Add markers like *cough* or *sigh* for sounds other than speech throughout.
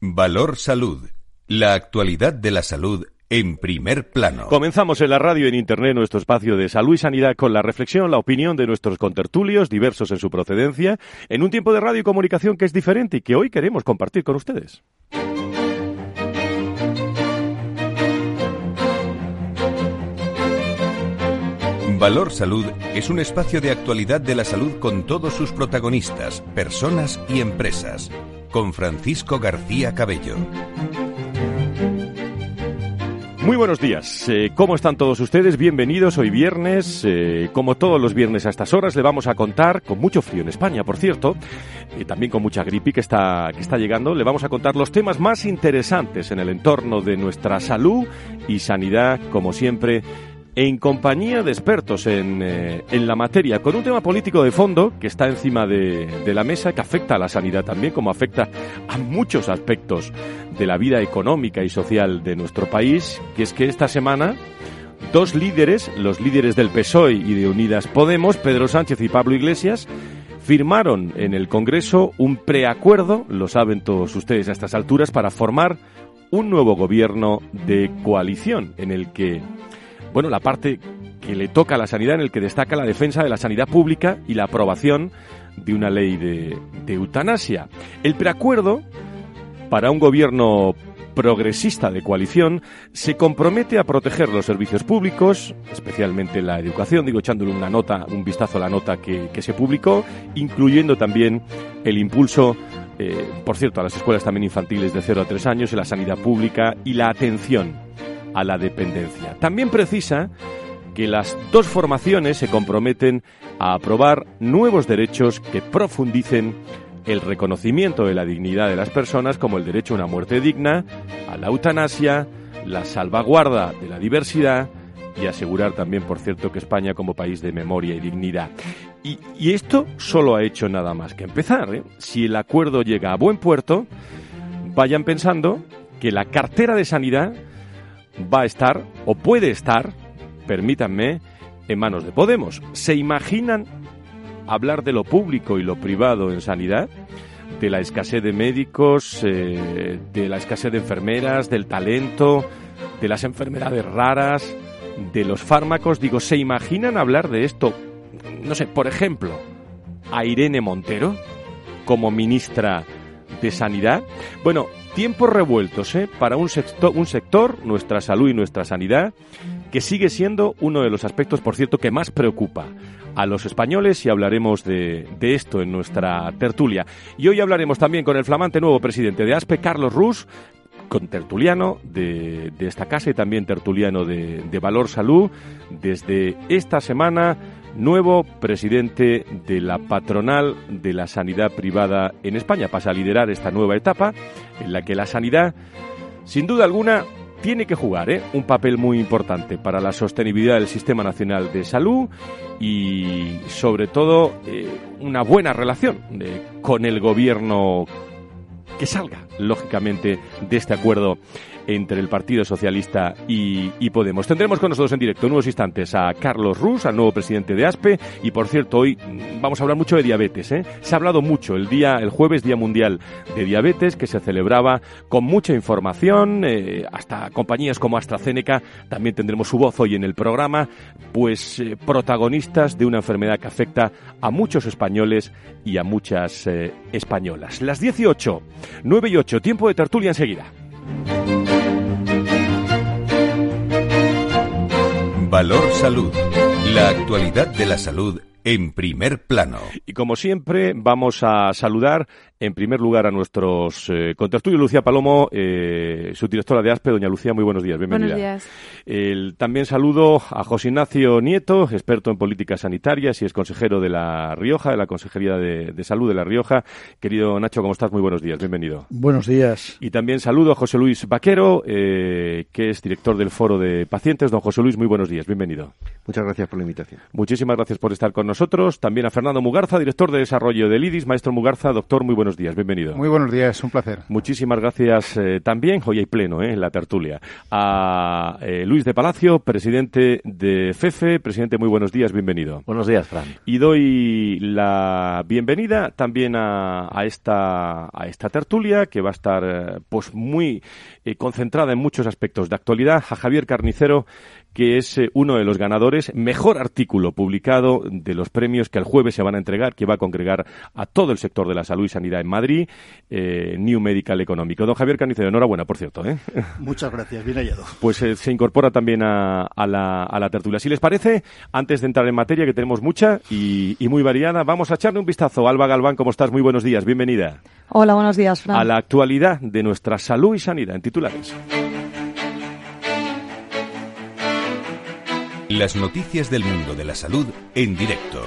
Valor Salud. La actualidad de la salud en primer plano. Comenzamos en la radio y en internet nuestro espacio de salud y sanidad con la reflexión, la opinión de nuestros contertulios, diversos en su procedencia, en un tiempo de radio y comunicación que es diferente y que hoy queremos compartir con ustedes. Valor Salud es un espacio de actualidad de la salud con todos sus protagonistas, personas y empresas. Con Francisco García Cabello. Muy buenos días. Eh, ¿Cómo están todos ustedes? Bienvenidos. Hoy viernes, eh, como todos los viernes a estas horas, le vamos a contar, con mucho frío en España, por cierto, y también con mucha gripe que está, que está llegando, le vamos a contar los temas más interesantes en el entorno de nuestra salud y sanidad, como siempre, en compañía de expertos en, eh, en, la materia, con un tema político de fondo que está encima de, de, la mesa, que afecta a la sanidad también, como afecta a muchos aspectos de la vida económica y social de nuestro país, que es que esta semana dos líderes, los líderes del PSOE y de Unidas Podemos, Pedro Sánchez y Pablo Iglesias, firmaron en el Congreso un preacuerdo, lo saben todos ustedes a estas alturas, para formar un nuevo gobierno de coalición en el que bueno, la parte que le toca a la sanidad, en el que destaca la defensa de la sanidad pública y la aprobación de una ley de, eutanasia. El preacuerdo para un gobierno progresista de coalición se compromete a proteger los servicios públicos, especialmente la educación, digo echándole una nota, un vistazo a la nota que, que se publicó, incluyendo también el impulso, eh, por cierto, a las escuelas también infantiles de 0 a 3 años, en la sanidad pública y la atención a la dependencia. También precisa que las dos formaciones se comprometen a aprobar nuevos derechos que profundicen el reconocimiento de la dignidad de las personas como el derecho a una muerte digna, a la eutanasia, la salvaguarda de la diversidad y asegurar también, por cierto, que España como país de memoria y dignidad. Y, esto solo ha hecho nada más que empezar. ¿eh? Si el acuerdo llega a buen puerto, vayan pensando que la cartera de sanidad va a estar o puede estar, permítanme, en manos de Podemos. ¿Se imaginan hablar de lo público y lo privado en sanidad? De la escasez de médicos, eh, de la escasez de enfermeras, del talento, de las enfermedades raras, de los fármacos. Digo, ¿se imaginan hablar de esto? No sé, por ejemplo, a Irene Montero como ministra de Sanidad. Bueno, tiempos revueltos ¿eh? para un sector, un sector, nuestra salud y nuestra sanidad, que sigue siendo uno de los aspectos, por cierto, que más preocupa a los españoles y hablaremos de, esto en nuestra tertulia. Y hoy hablaremos también con el flamante nuevo presidente de ASPE, Carlos Rus, con tertuliano de, esta casa y también tertuliano de Valor Salud, desde esta semana nuevo presidente de la patronal de la sanidad privada en España. Pasa a liderar esta nueva etapa en la que la sanidad, sin duda alguna, tiene que jugar ¿eh? un papel muy importante para la sostenibilidad del Sistema Nacional de Salud y, sobre todo, eh, una buena relación eh, con el gobierno que salga, lógicamente, de este acuerdo entre el Partido Socialista y, Podemos. Tendremos con nosotros en directo en unos instantes a Carlos Rus, al nuevo presidente de ASPE, y por cierto, hoy vamos a hablar mucho de diabetes. ¿eh? Se ha hablado mucho el día, el jueves, Día Mundial de Diabetes, que se celebraba con mucha información, eh, hasta compañías como AstraZeneca, también tendremos su voz hoy en el programa, pues eh, protagonistas de una enfermedad que afecta a muchos españoles y a muchas españolas. Las 18, 9 y 8, tiempo de tertulia enseguida. Valor Salud. La actualidad de la salud en primer plano. Y como siempre, vamos a saludar en primer lugar a nuestros eh, contertulios, Lucía Palomo, eh, subdirectora de ASPE. Doña Lucía, muy buenos días, bienvenida. Buenos días. El, también saludo a José Ignacio Nieto, experto en políticas sanitarias y es consejero de La Rioja, de la Consejería de, de, Salud de La Rioja. Querido Nacho, ¿cómo estás? Muy buenos días, bienvenido. Buenos días. Y también saludo a José Luis Vaquero, eh, que es director del Foro de Pacientes. Don José Luis, muy buenos días, bienvenido. Muchas gracias por la invitación. Muchísimas gracias por estar con nosotros nosotros también a Fernando Mugarza, director de desarrollo del IDIS. Maestro Mugarza, doctor, muy buenos días, bienvenido. Muy buenos días, un placer. Muchísimas gracias eh, también, hoy hay pleno eh, en la tertulia, a eh, Luis de Palacio, presidente de FEFE. Presidente, muy buenos días, bienvenido. Buenos días, Fran. Y doy la bienvenida también a, a esta, a esta tertulia que va a estar pues muy concentrada en muchos aspectos de actualidad, a Javier Carnicero, que es eh, uno de los ganadores, mejor artículo publicado de los premios que el jueves se van a entregar, que va a congregar a todo el sector de la salud y sanidad en Madrid, eh, New Medical Económico. Don Javier Canicero, enhorabuena, por cierto. ¿eh? *laughs* Muchas gracias, bien hallado. Pues se incorpora también a, la, a, la, tertulia. Si les parece, antes de entrar en materia, que tenemos mucha y, y muy variada, vamos a echarle un vistazo. Alba Galván, ¿cómo estás? Muy buenos días, bienvenida. Hola, buenos días, Fran. A la actualidad de nuestra salud y sanidad en titulares. Las noticias del mundo de la salud en directo.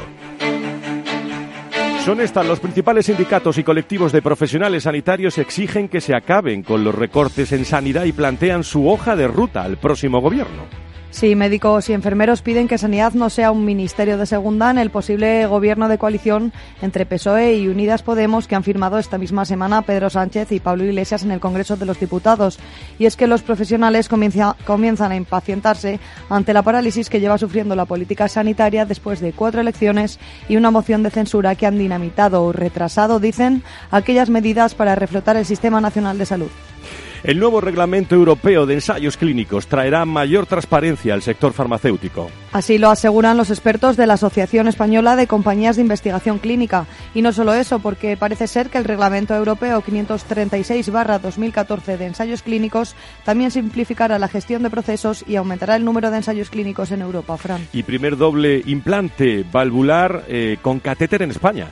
Son estas los principales sindicatos y colectivos de profesionales sanitarios exigen que se acaben con los recortes en sanidad y plantean su hoja de ruta al próximo gobierno. Sí, médicos y enfermeros piden que Sanidad no sea un ministerio de segunda en el posible gobierno de coalición entre PSOE y Unidas Podemos que han firmado esta misma semana Pedro Sánchez y Pablo Iglesias en el Congreso de los Diputados. Y es que los profesionales comienzan a impacientarse ante la parálisis que lleva sufriendo la política sanitaria después de cuatro elecciones y una moción de censura que han dinamitado o retrasado, dicen, aquellas medidas para reflotar el Sistema Nacional de Salud. El nuevo reglamento europeo de ensayos clínicos traerá mayor transparencia al sector farmacéutico. Así lo aseguran los expertos de la Asociación Española de Compañías de Investigación Clínica. Y no solo eso, porque parece ser que el reglamento europeo 536-2014 de ensayos clínicos también simplificará la gestión de procesos y aumentará el número de ensayos clínicos en Europa, Fran. Y primer doble implante valvular eh, con catéter en España.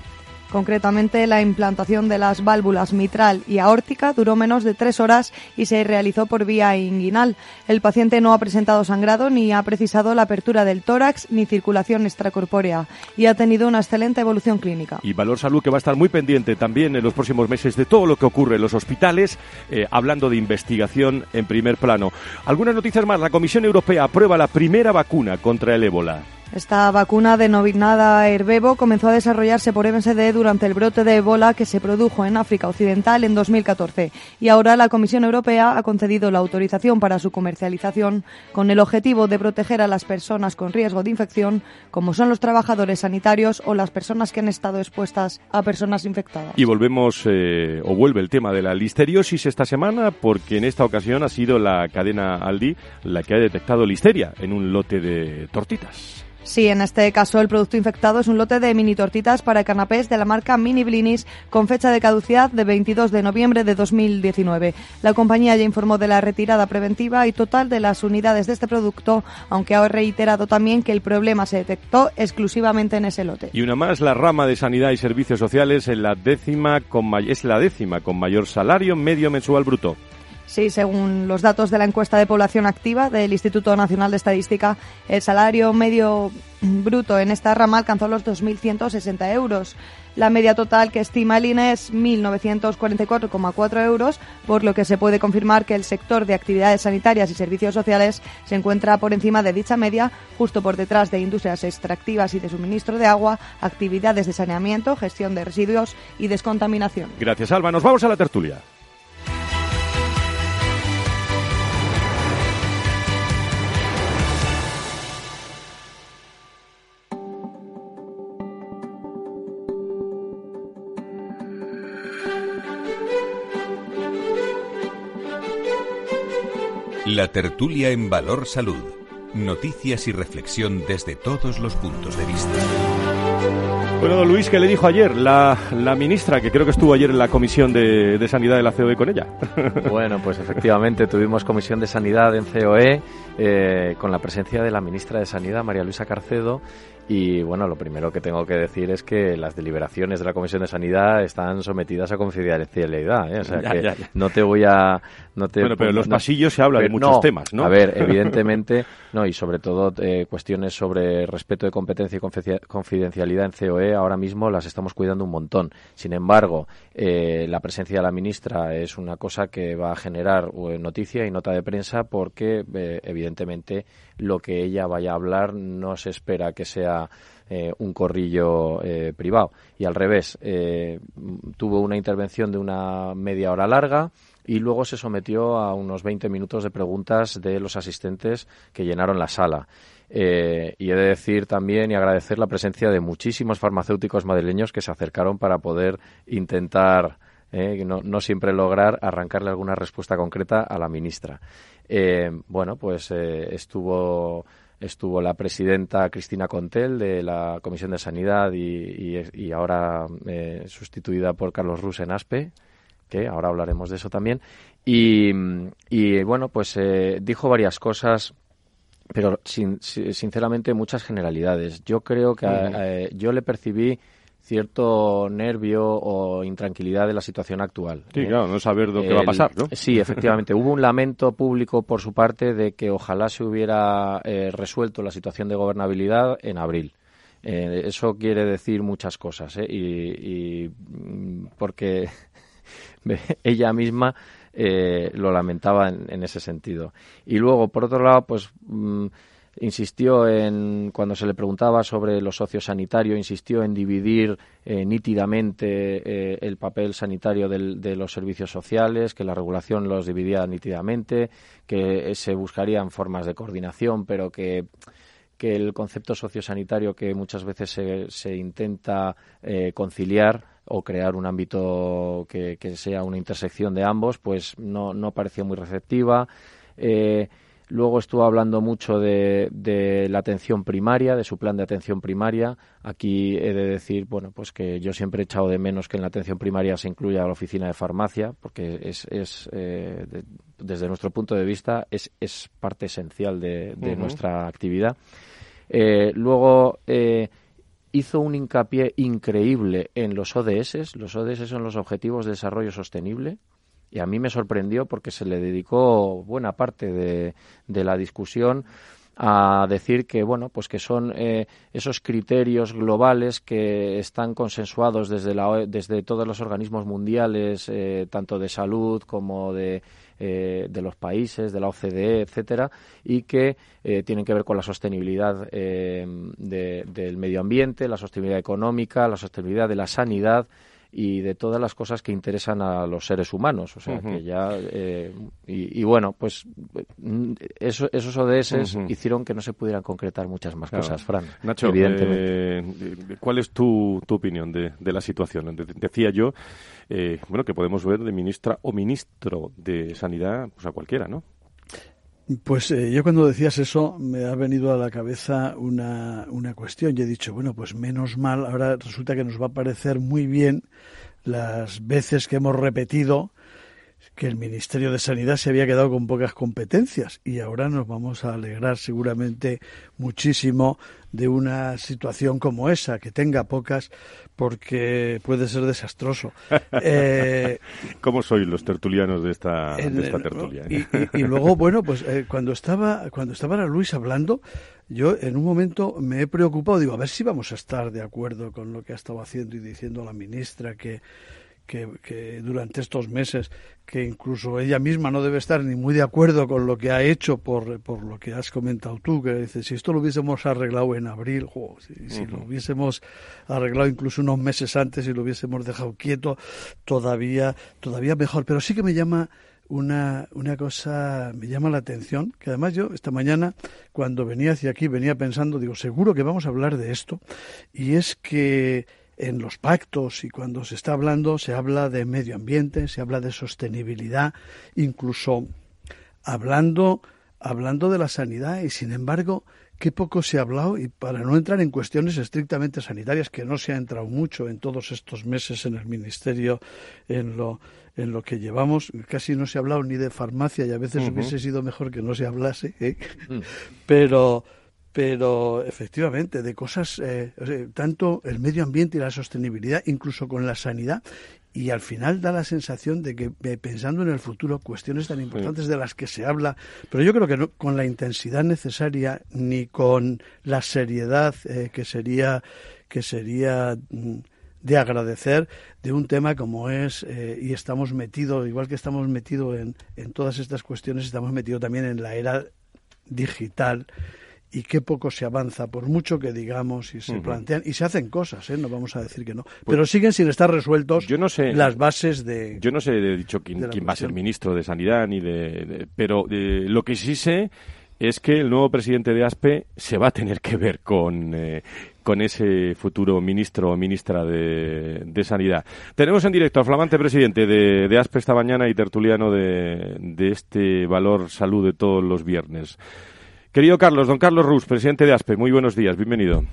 Concretamente, la implantación de las válvulas mitral y aórtica duró menos de tres horas y se realizó por vía inguinal. El paciente no ha presentado sangrado ni ha precisado la apertura del tórax ni circulación extracorpórea y ha tenido una excelente evolución clínica. Y Valor Salud que va a estar muy pendiente también en los próximos meses de todo lo que ocurre en los hospitales, eh, hablando de investigación en primer plano. Algunas noticias más. La Comisión Europea aprueba la primera vacuna contra el ébola. Esta vacuna denominada Herbebo comenzó a desarrollarse por MSD durante el brote de ébola que se produjo en África Occidental en 2014 y ahora la Comisión Europea ha concedido la autorización para su comercialización con el objetivo de proteger a las personas con riesgo de infección como son los trabajadores sanitarios o las personas que han estado expuestas a personas infectadas. Y volvemos eh, o vuelve el tema de la listeriosis esta semana porque en esta ocasión ha sido la cadena Aldi la que ha detectado listeria en un lote de tortitas. Sí, en este caso el producto infectado es un lote de mini tortitas para canapés de la marca Mini Blinis con fecha de caducidad de 22 de noviembre de 2019. La compañía ya informó de la retirada preventiva y total de las unidades de este producto, aunque ha reiterado también que el problema se detectó exclusivamente en ese lote. Y una más, la rama de Sanidad y Servicios Sociales es la décima con, es la décima con mayor salario medio mensual bruto. Sí, según los datos de la encuesta de población activa del Instituto Nacional de Estadística, el salario medio bruto en esta rama alcanzó los 2.160 euros. La media total que estima el INE es 1.944,4 euros, por lo que se puede confirmar que el sector de actividades sanitarias y servicios sociales se encuentra por encima de dicha media, justo por detrás de industrias extractivas y de suministro de agua, actividades de saneamiento, gestión de residuos y descontaminación. Gracias, Alba. Nos vamos a la tertulia. La tertulia en Valor Salud. Noticias y reflexión desde todos los puntos de vista. Bueno, Luis, ¿qué le dijo ayer la, la, ministra, que creo que estuvo ayer en la Comisión de, de, Sanidad de la COE con ella? *laughs* Bueno, pues efectivamente tuvimos Comisión de Sanidad en COE eh, con la presencia de la ministra de Sanidad, María Luisa Carcedo, y bueno, lo primero que tengo que decir es que las deliberaciones de la Comisión de Sanidad están sometidas a confidencialidad. ¿eh? O sea que no te voy a. No te, bueno, pero en los pasillos se habla de muchos temas, ¿no? A ver, evidentemente, no, y sobre todo eh, cuestiones sobre respeto de competencia y confidencialidad en COE, ahora mismo las estamos cuidando un montón. Sin embargo, eh, la presencia de la ministra es una cosa que va a generar eh, noticia y nota de prensa porque, eh, evidentemente, lo que ella vaya a hablar no se espera que sea un corrillo privado. Y al revés, tuvo una intervención de una media hora larga y luego se sometió a unos 20 minutos de preguntas de los asistentes que llenaron la sala. Y he de decir también y agradecer la presencia de muchísimos farmacéuticos madrileños que se acercaron para poder intentar no, no, siempre lograr arrancarle alguna respuesta concreta a la ministra. bueno, pues estuvo estuvo la presidenta Cristina Contel de la Comisión de Sanidad y, ahora eh, sustituida por Carlos Rus en ASPE, que ahora hablaremos de eso también. Y, bueno, pues eh, dijo varias cosas pero sinceramente muchas generalidades. Yo creo que eh, yo le percibí cierto nervio o intranquilidad de la situación actual. Sí, claro, no saber lo que va a pasar, ¿no? Sí, efectivamente. Hubo un lamento público por su parte de que ojalá se hubiera eh, resuelto la situación de gobernabilidad en abril. Eh, eso quiere decir muchas cosas, ¿eh? y, mm, porque *laughs* ella misma eh, lo lamentaba en, en, ese sentido. Y luego, por otro lado, pues mm, insistió en, cuando se le preguntaba sobre los socios sanitarios, insistió en dividir eh, nítidamente eh, el papel sanitario de los servicios sociales, que la regulación los dividía nítidamente, que se buscarían formas de coordinación, pero que que el concepto sociosanitario que muchas veces se, se intenta eh, conciliar o crear un ámbito que, que, sea una intersección de ambos, pues no, no parecía muy receptiva. Eh, Luego estuvo hablando mucho de, la atención primaria, de su plan de atención primaria. Aquí he de decir, bueno, pues que yo siempre he echado de menos que en la atención primaria se incluya la oficina de farmacia, porque es, es eh, desde nuestro punto de vista, es, es parte esencial de, nuestra actividad. Eh, luego eh, hizo un hincapié increíble en los ODS. Los ODS son los Objetivos de Desarrollo Sostenible y a mí me sorprendió porque se le dedicó buena parte de, de la discusión a decir que bueno pues que son eh, esos criterios globales que están consensuados desde la, desde todos los organismos mundiales eh, tanto de salud como de eh, de los países, de la OCDE, etcétera, y que tienen que ver con la sostenibilidad del medio ambiente, la sostenibilidad económica, la sostenibilidad de la sanidad, y de todas las cosas que interesan a los seres humanos. O sea, que ya. Eh, y, bueno, pues mm, eso, esos ODS hicieron que no se pudieran concretar muchas más cosas, Fran. Nacho, evidentemente. Eh, ¿cuál es tu, tu opinión de, de, la situación? decía yo, eh, bueno, que podemos ver de ministra o ministro de Sanidad, pues a cualquiera, ¿no? Pues eh, yo cuando decías eso me ha venido a la cabeza una, una cuestión. Y he dicho, bueno, pues menos mal, ahora resulta que nos va a parecer muy bien las veces que hemos repetido que el Ministerio de Sanidad se había quedado con pocas competencias y ahora nos vamos a alegrar seguramente muchísimo de una situación como esa, que tenga pocas, porque puede ser desastroso. *laughs* Eh, ¿Cómo sois los tertulianos de esta, de esta tertulia? Y, luego, bueno, pues eh, cuando estaba cuando estaba la Luis hablando, yo en un momento me he preocupado, digo, a ver si vamos a estar de acuerdo con lo que ha estado haciendo y diciendo la ministra que que, durante estos meses, que incluso ella misma no debe estar ni muy de acuerdo con lo que ha hecho por, por lo que has comentado tú, que dices, si esto lo hubiésemos arreglado en abril, si, lo hubiésemos arreglado incluso unos meses antes y lo hubiésemos dejado quieto, todavía, todavía mejor. Pero sí que me llama una, una cosa, me llama la atención, que además yo esta mañana, cuando venía hacia aquí, venía pensando, digo, seguro que vamos a hablar de esto, y es que en los pactos y cuando se está hablando se habla de medio ambiente, se habla de sostenibilidad, incluso hablando hablando de la sanidad y sin embargo qué poco se ha hablado y para no entrar en cuestiones estrictamente sanitarias que no se ha entrado mucho en todos estos meses en el ministerio en lo en lo que llevamos casi no se ha hablado ni de farmacia y a veces hubiese sido mejor que no se hablase ¿eh? mm. *laughs* pero pero efectivamente de cosas, eh, tanto el medio ambiente y la sostenibilidad, incluso con la sanidad, y al final da la sensación de que eh, pensando en el futuro, cuestiones tan importantes de las que se habla, pero yo creo que no con la intensidad necesaria ni con la seriedad eh, que sería que sería mm, de agradecer de un tema como es, y estamos metidos, igual que estamos metidos en, en todas estas cuestiones, estamos metidos también en la era digital y qué poco se avanza, por mucho que digamos y se plantean, y se hacen cosas, ¿eh? no vamos a decir que no, pues pero siguen sin estar resueltos yo no sé, las bases de... Yo no sé, he dicho quién, quién va a ser ministro de Sanidad, ni de, pero eh, lo que sí sé es que el nuevo presidente de ASPE se va a tener que ver con, eh, con ese futuro ministro o ministra de, de, Sanidad. Tenemos en directo al flamante presidente de, de ASPE esta mañana y tertuliano de, de este valor salud de todos los viernes. Querido Carlos, don Carlos Rus, presidente de ASPE, muy buenos días, bienvenido.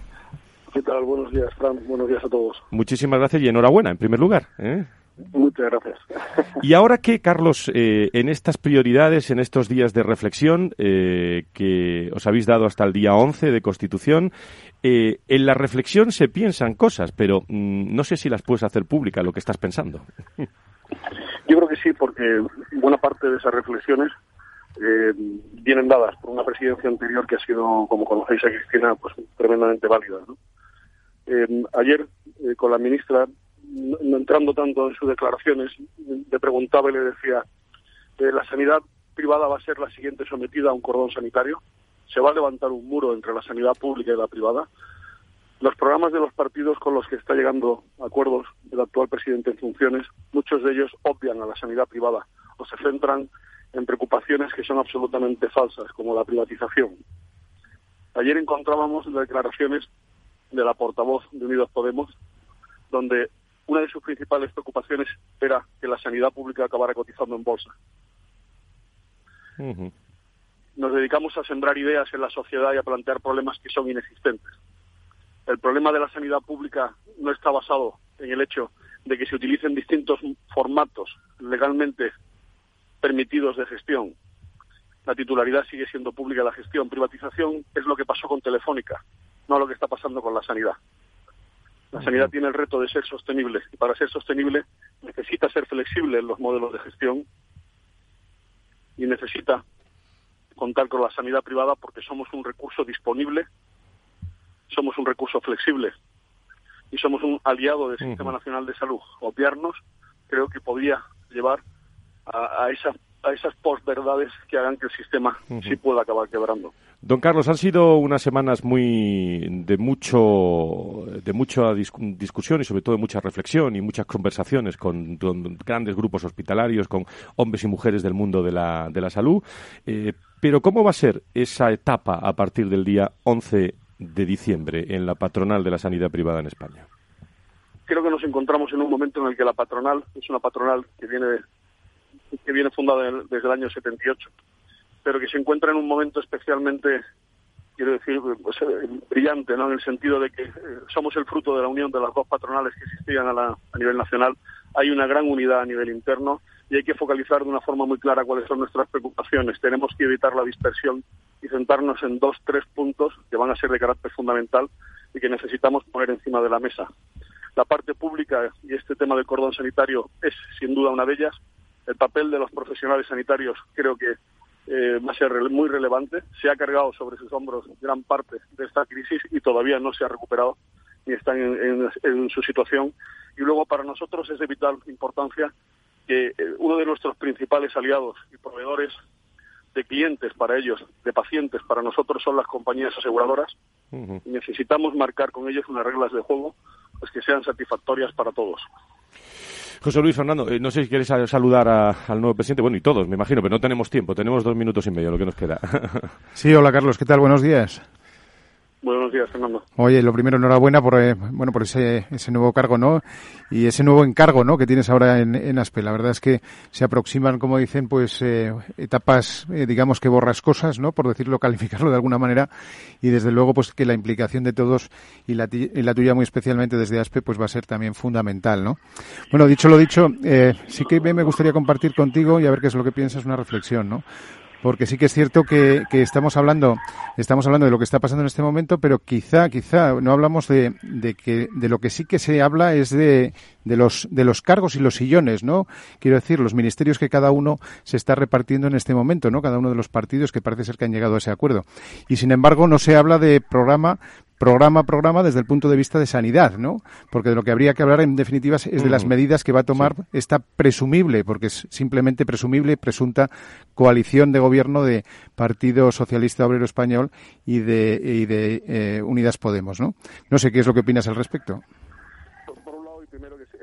¿Qué tal? Buenos días, Fran. Buenos días a todos. Muchísimas gracias y enhorabuena, en primer lugar. ¿eh? Muchas gracias. *laughs* Y ahora que, Carlos, eh, en estas prioridades, en estos días de reflexión eh, que os habéis dado hasta el día 11 de Constitución, eh, en la reflexión se piensan cosas, pero mm, no sé si las puedes hacer públicas, lo que estás pensando. Yo creo que sí, porque buena parte de esas reflexiones eh, vienen dadas por una presidencia anterior que ha sido, como conocéis a Cristina, pues tremendamente válida. Eh, ayer, eh, con la ministra, no, entrando tanto en sus declaraciones, le preguntaba y le decía, la sanidad privada va a ser la siguiente sometida a un cordón sanitario, se va a levantar un muro entre la sanidad pública y la privada. Los programas de los partidos con los que está llegando acuerdos el actual presidente en funciones, muchos de ellos obvian a la sanidad privada o se centran en preocupaciones que son absolutamente falsas, como la privatización. Ayer encontrábamos declaraciones de la portavoz de Unidos Podemos, donde una de sus principales preocupaciones era que la sanidad pública acabara cotizando en bolsa. Nos dedicamos a sembrar ideas en la sociedad y a plantear problemas que son inexistentes. El problema de la sanidad pública no está basado en el hecho de que se utilicen distintos formatos legalmente permitidos de gestión. La titularidad sigue siendo pública la gestión. Privatización es lo que pasó con Telefónica, no lo que está pasando con la sanidad. La sanidad tiene el reto de ser sostenible y para ser sostenible necesita ser flexible en los modelos de gestión y necesita contar con la sanidad privada porque somos un recurso disponible, somos un recurso flexible y somos un aliado del Sistema Nacional de Salud. Obviarnos creo que podría llevar a, a, esa, a esas posverdades que hagan que el sistema sí pueda acabar quebrando. Don Carlos, han sido unas semanas muy de mucho de mucha discusión y sobre todo de mucha reflexión y muchas conversaciones con, grandes grupos hospitalarios, con hombres y mujeres del mundo de la, de la salud. Eh, pero ¿cómo va a ser esa etapa a partir del día 11 de diciembre en la patronal de la sanidad privada en España? Creo que nos encontramos en un momento en el que la patronal es una patronal que viene que viene fundada desde el año 78, pero que se encuentra en un momento especialmente, quiero decir, pues, eh, brillante, ¿no? En el sentido de que eh, somos el fruto de la unión de las dos patronales que existían a, nivel nacional. Hay una gran unidad a nivel interno y hay que focalizar de una forma muy clara cuáles son nuestras preocupaciones. Tenemos que evitar la dispersión y centrarnos en dos, tres puntos que van a ser de carácter fundamental y que necesitamos poner encima de la mesa. La parte pública y este tema del cordón sanitario es sin duda una de ellas el papel de los profesionales sanitarios creo que eh, va a ser muy relevante. Se ha cargado sobre sus hombros gran parte de esta crisis y todavía no se ha recuperado ni están en, su situación. Y luego para nosotros es de vital importancia que eh, uno de nuestros principales aliados y proveedores de clientes para ellos, de pacientes para nosotros son las compañías aseguradoras. y necesitamos marcar con ellos unas reglas de juego pues que sean satisfactorias para todos. José Luis Fernando, eh, no sé si quieres saludar al nuevo presidente, bueno, y todos, me imagino, pero no tenemos tiempo, tenemos dos minutos y medio, lo que nos queda. *laughs* sí, hola Carlos, ¿qué tal? Buenos días. Buenos días, Fernando. Oye, lo primero, enhorabuena por, eh, bueno, por ese, ese nuevo cargo, ¿no? Y ese nuevo encargo, ¿no? Que tienes ahora en, en ASPE. La verdad es que se aproximan, como dicen, pues eh, etapas, eh, digamos que borras cosas, ¿no? Por decirlo, *laughs* calificarlo de alguna manera. Y desde luego, pues que la implicación de todos y la, y la tuya muy especialmente desde ASPE, pues va a ser también fundamental, ¿no? Bueno, dicho lo dicho, sí que me gustaría compartir contigo y a ver qué es lo que piensas, una reflexión, ¿no? Porque sí que es cierto que, que, estamos hablando estamos hablando de lo que está pasando en este momento, pero quizá quizá no hablamos de, de que de lo que sí que se habla es de, de los de los cargos y los sillones, ¿no? Quiero decir, los ministerios que cada uno se está repartiendo en este momento, ¿no? Cada uno de los partidos que parece ser que han llegado a ese acuerdo. Y sin embargo, no se habla de programa programa a programa desde el punto de vista de sanidad, ¿no? Porque de lo que habría que hablar en definitiva es de las medidas que va a tomar esta presumible, porque es simplemente presumible, presunta coalición de gobierno de Partido Socialista Obrero Español y de, y de eh, Unidas Podemos, ¿no? No sé qué es lo que opinas al respecto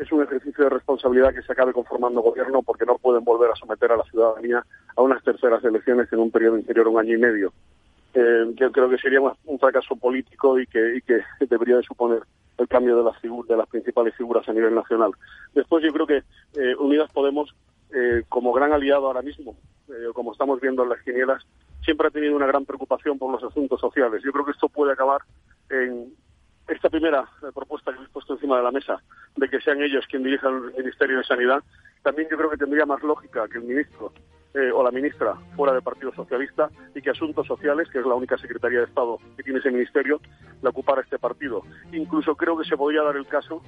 es un ejercicio de responsabilidad que se acabe conformando gobierno porque no pueden volver a someter a la ciudadanía a unas terceras elecciones en un periodo inferior a un año y medio. Eh, que creo que sería un fracaso político y que, *laughs* debería de suponer el cambio de las, de las principales figuras a nivel nacional. Después yo creo que eh, Unidas Podemos, eh, como gran aliado ahora mismo, como estamos viendo en las quinielas, siempre ha tenido una gran preocupación por los asuntos sociales. Yo creo que esto puede acabar en, esta primera propuesta que habéis puesto encima de la mesa, de que sean ellos quienes dirijan el Ministerio de Sanidad, también yo creo que tendría más lógica que el ministro eh, o la ministra fuera del Partido Socialista y que Asuntos Sociales, que es la única Secretaría de Estado que tiene ese ministerio, la ocupara este partido. Incluso creo que se podría dar el caso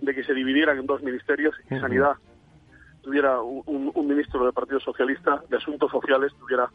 de que se dividieran en dos ministerios y Sanidad tuviera un, un ministro del Partido Socialista, de Asuntos Sociales tuviera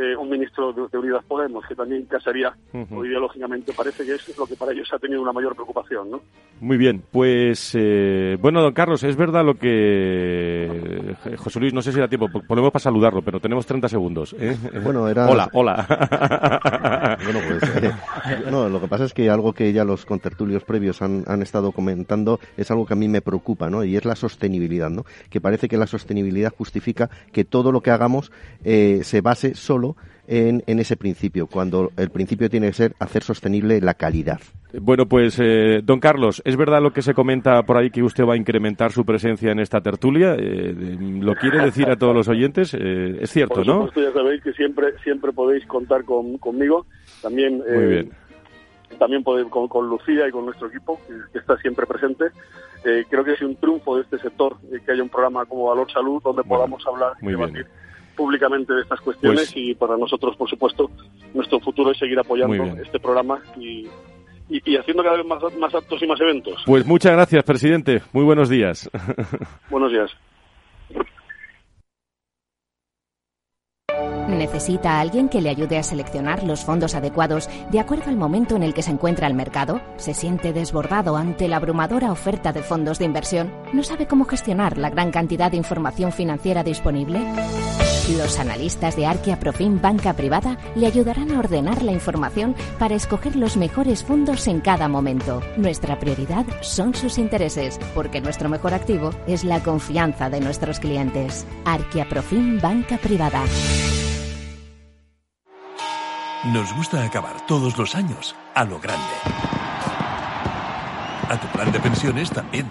eh, un ministro de, Unidas Podemos, que también casaría, o ideológicamente parece que es lo que para ellos ha tenido una mayor preocupación, ¿no? Muy bien, pues eh, bueno, don Carlos, es verdad lo que eh, José Luis, no sé si da tiempo, podemos para saludarlo, pero tenemos 30 segundos. Bueno, era... Hola, hola. *laughs* bueno, pues, no, lo que pasa es que algo que ya los contertulios previos han, han estado comentando es algo que a mí me preocupa, ¿no? Y es la sostenibilidad, ¿no? Que parece que la sostenibilidad justifica que todo lo que hagamos se base solo en, ese principio, cuando el principio tiene que ser hacer sostenible la calidad. Bueno, pues, eh, don Carlos, ¿es verdad lo que se comenta por ahí que usted va a incrementar su presencia en esta tertulia? Eh, ¿Lo quiere decir a todos los oyentes? Eh, es cierto, ¿no? ya sabéis que siempre, siempre podéis contar conmigo. También, también con, Lucía y con nuestro equipo, que, está siempre presente. creo que es un triunfo de este sector que haya un programa como Valor Salud donde podamos hablar y debatir públicamente de estas cuestiones pues y para nosotros, por supuesto, nuestro futuro es seguir apoyando este programa y, y, haciendo cada vez más, más actos y más eventos. Pues muchas gracias, presidente. Muy buenos días. *laughs* Buenos días. ¿Necesita a alguien que le ayude a seleccionar los fondos adecuados de acuerdo al momento en el que se encuentra el mercado? ¿Se siente desbordado ante la abrumadora oferta de fondos de inversión? ¿No sabe cómo gestionar la gran cantidad de información financiera disponible? Los analistas de Arquia Profim Banca Privada le ayudarán a ordenar la información para escoger los mejores fondos en cada momento. Nuestra prioridad son sus intereses, porque nuestro mejor activo es la confianza de nuestros clientes. Arquia Profim Banca Privada. Nos gusta acabar todos los años a lo grande. A tu plan de pensiones también.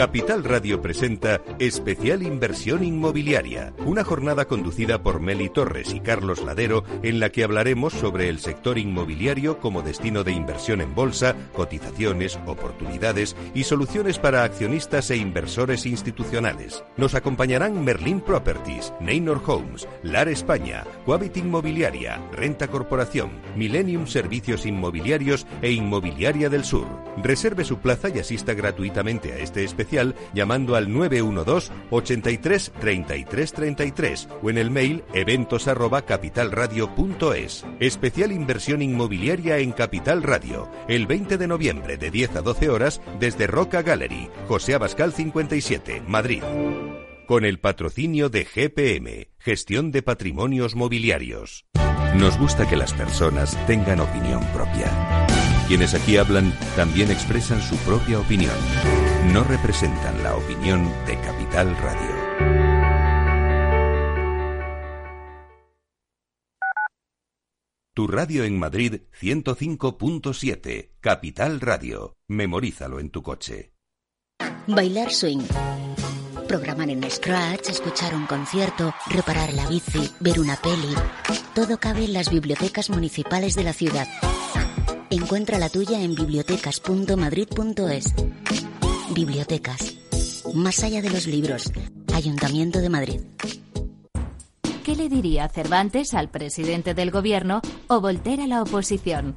Capital Radio presenta Especial Inversión Inmobiliaria, una jornada conducida por Meli Torres y Carlos Ladero en la que hablaremos sobre el sector inmobiliario como destino de inversión en bolsa, cotizaciones, oportunidades y soluciones para accionistas e inversores institucionales. Nos acompañarán Merlin Properties, Neynor Homes, LAR España, Quabit Inmobiliaria, Renta Corporación, Millennium Servicios Inmobiliarios e Inmobiliaria del Sur. Reserve su plaza y asista gratuitamente a este especial llamando al 912 83 33 33 o en el mail eventos arroba capitalradio.es. Especial inversión inmobiliaria en Capital Radio, el 20 de noviembre de 10 a 12 horas desde Roca Gallery, José Abascal 57, Madrid. Con el patrocinio de GPM, Gestión de Patrimonios Mobiliarios. Nos gusta que las personas tengan opinión propia. Quienes aquí hablan también expresan su propia opinión no representan la opinión de Capital Radio. Tu radio en Madrid 105.7, Capital Radio. Memorízalo en tu coche. Bailar swing. Programar en Scratch, escuchar un concierto, reparar la bici, ver una peli. Todo cabe en las bibliotecas municipales de la ciudad. Encuentra la tuya en bibliotecas.madrid.es. Bibliotecas. Más allá de los libros. Ayuntamiento de Madrid. ¿Qué le diría Cervantes al presidente del gobierno o Voltaire a la oposición?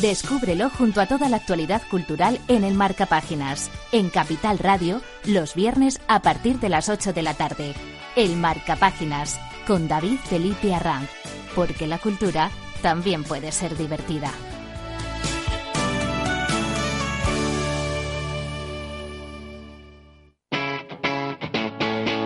Descúbrelo junto a toda la actualidad cultural en el Marca Páginas, en Capital Radio, los viernes a partir de las 8 de la tarde. El Marca Páginas, con David Felipe Arranz, porque la cultura también puede ser divertida.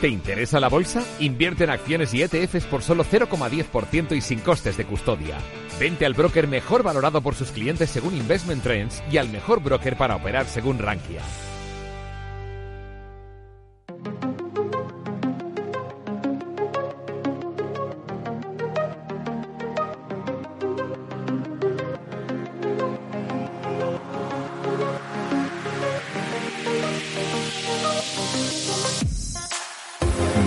¿Te interesa la bolsa? Invierte en acciones y ETFs por solo 0,10% y sin costes de custodia. Vente al broker mejor valorado por sus clientes según Investment Trends y al mejor broker para operar según Rankia.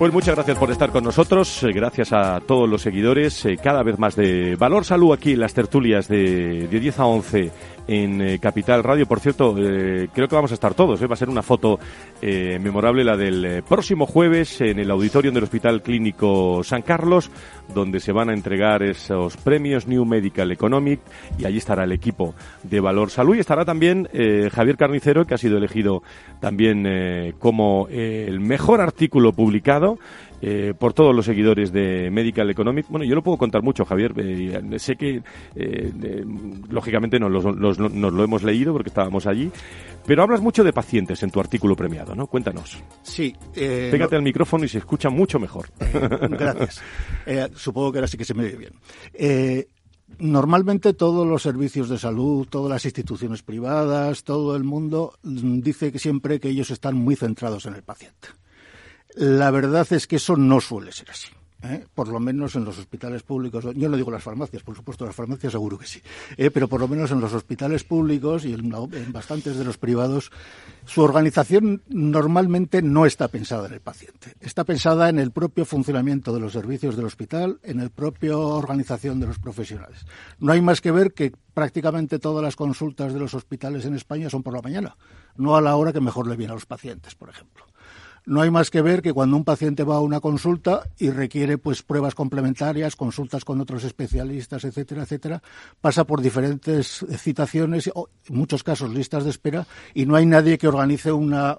Pues muchas gracias por estar con nosotros, eh, gracias a todos los seguidores, eh, cada vez más de Valor Salud aquí en las tertulias de, de 10 a 11 en eh, Capital Radio. Por cierto, creo que vamos a estar todos. Va a ser una foto memorable la del próximo jueves en el auditorio del Hospital Clínico San Carlos, donde se van a entregar esos premios New Medical Economic y allí estará el equipo de Valor Salud y estará también Javier Carnicero, que ha sido elegido también como el mejor artículo publicado eh, por todos los seguidores de Medical Economic. Bueno, yo lo puedo contar mucho, Javier. Eh, sé que, eh, lógicamente, nos, nos, lo hemos leído porque estábamos allí. Pero hablas mucho de pacientes en tu artículo premiado, ¿no? Cuéntanos. Sí. Pégate al micrófono y se escucha mucho mejor. Gracias. *laughs* supongo que ahora sí que se me oye bien. Normalmente todos los servicios de salud, todas las instituciones privadas, todo el mundo mm, dice que siempre que ellos están muy centrados en el paciente. La verdad es que eso no suele ser así. ¿eh? por lo menos en los hospitales públicos, yo no digo las farmacias, por supuesto las farmacias seguro que sí, ¿eh? pero por lo menos en los hospitales públicos y en, bastantes de los privados, su organización normalmente no está pensada en el paciente, está pensada en el propio funcionamiento de los servicios del hospital, en la propia organización de los profesionales. No hay más que ver que prácticamente todas las consultas de los hospitales en España son por la mañana, no a la hora que mejor le viene a los pacientes, por ejemplo. No hay más que ver que cuando un paciente va a una consulta y requiere pues pruebas complementarias, consultas con otros especialistas, etcétera, etcétera, pasa por diferentes citaciones, en muchos casos listas de espera, y no hay nadie que organice una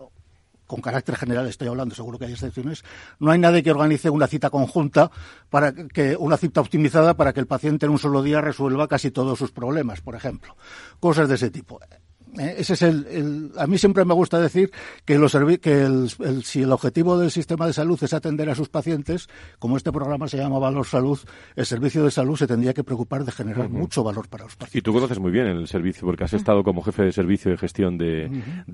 con carácter general estoy hablando, seguro que hay excepciones, no hay nadie que organice una cita conjunta para que una cita optimizada para que el paciente en un solo día resuelva casi todos sus problemas, por ejemplo. Cosas de ese tipo. ¿Eh? ese es el, a mí siempre me gusta decir que, los que el, si el objetivo del sistema de salud es atender a sus pacientes, como este programa se llama Valor Salud, el servicio de salud se tendría que preocupar de generar mucho valor para los pacientes. Y tú conoces muy bien el servicio, porque has estado como jefe de servicio de gestión de,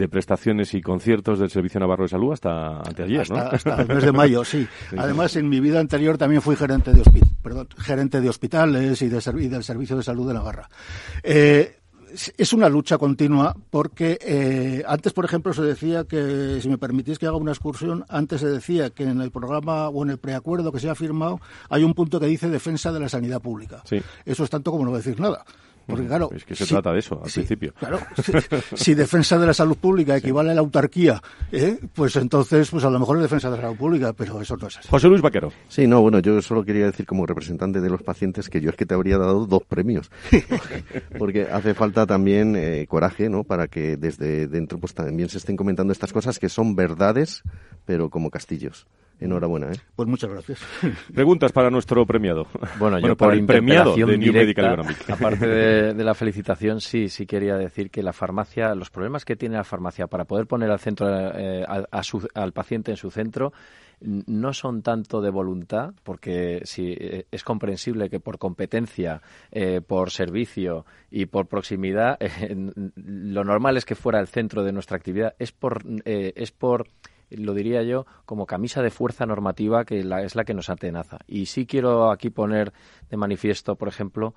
prestaciones y conciertos del Servicio Navarro de Salud hasta anteayer, hasta, ¿no? Hasta el *laughs* mes de mayo, sí. Además, en mi vida anterior también fui gerente de, perdón, gerente de hospitales y, de, y del Servicio de Salud de Navarra. Eh, es una lucha continua porque eh, antes, por ejemplo, se decía que, si me permitís que haga una excursión, antes se decía que en el programa o en el preacuerdo que se ha firmado hay un punto que dice defensa de la sanidad pública. Eso es tanto como no decir nada. Porque claro, es que se trata de eso al principio. Claro, *laughs* si, defensa de la salud pública equivale a la autarquía, ¿eh? pues entonces, pues a lo mejor es defensa de la salud pública, pero eso no es así. José Luis Vaquero. Sí, no, bueno, yo solo quería decir como representante de los pacientes que yo es que te habría dado dos premios, *laughs* porque hace falta también eh, coraje, ¿no? Para que desde dentro pues también se estén comentando estas cosas que son verdades, pero como castillos. Enhorabuena, ¿eh? Pues muchas gracias. *laughs* Preguntas para nuestro premiado. Bueno, yo por el premiado de New Medical Economic. Aparte *laughs* de, la felicitación, sí, sí quería decir que la farmacia, los problemas que tiene la farmacia para poder poner al centro eh, al paciente en su centro no son tanto de voluntad, porque sí, eh, es comprensible que por competencia, eh, por servicio y por proximidad, *laughs* lo normal es que fuera el centro de nuestra actividad, es por, es por lo diría yo, como camisa de fuerza normativa que es la que nos atenaza. Y sí quiero aquí poner de manifiesto, por ejemplo,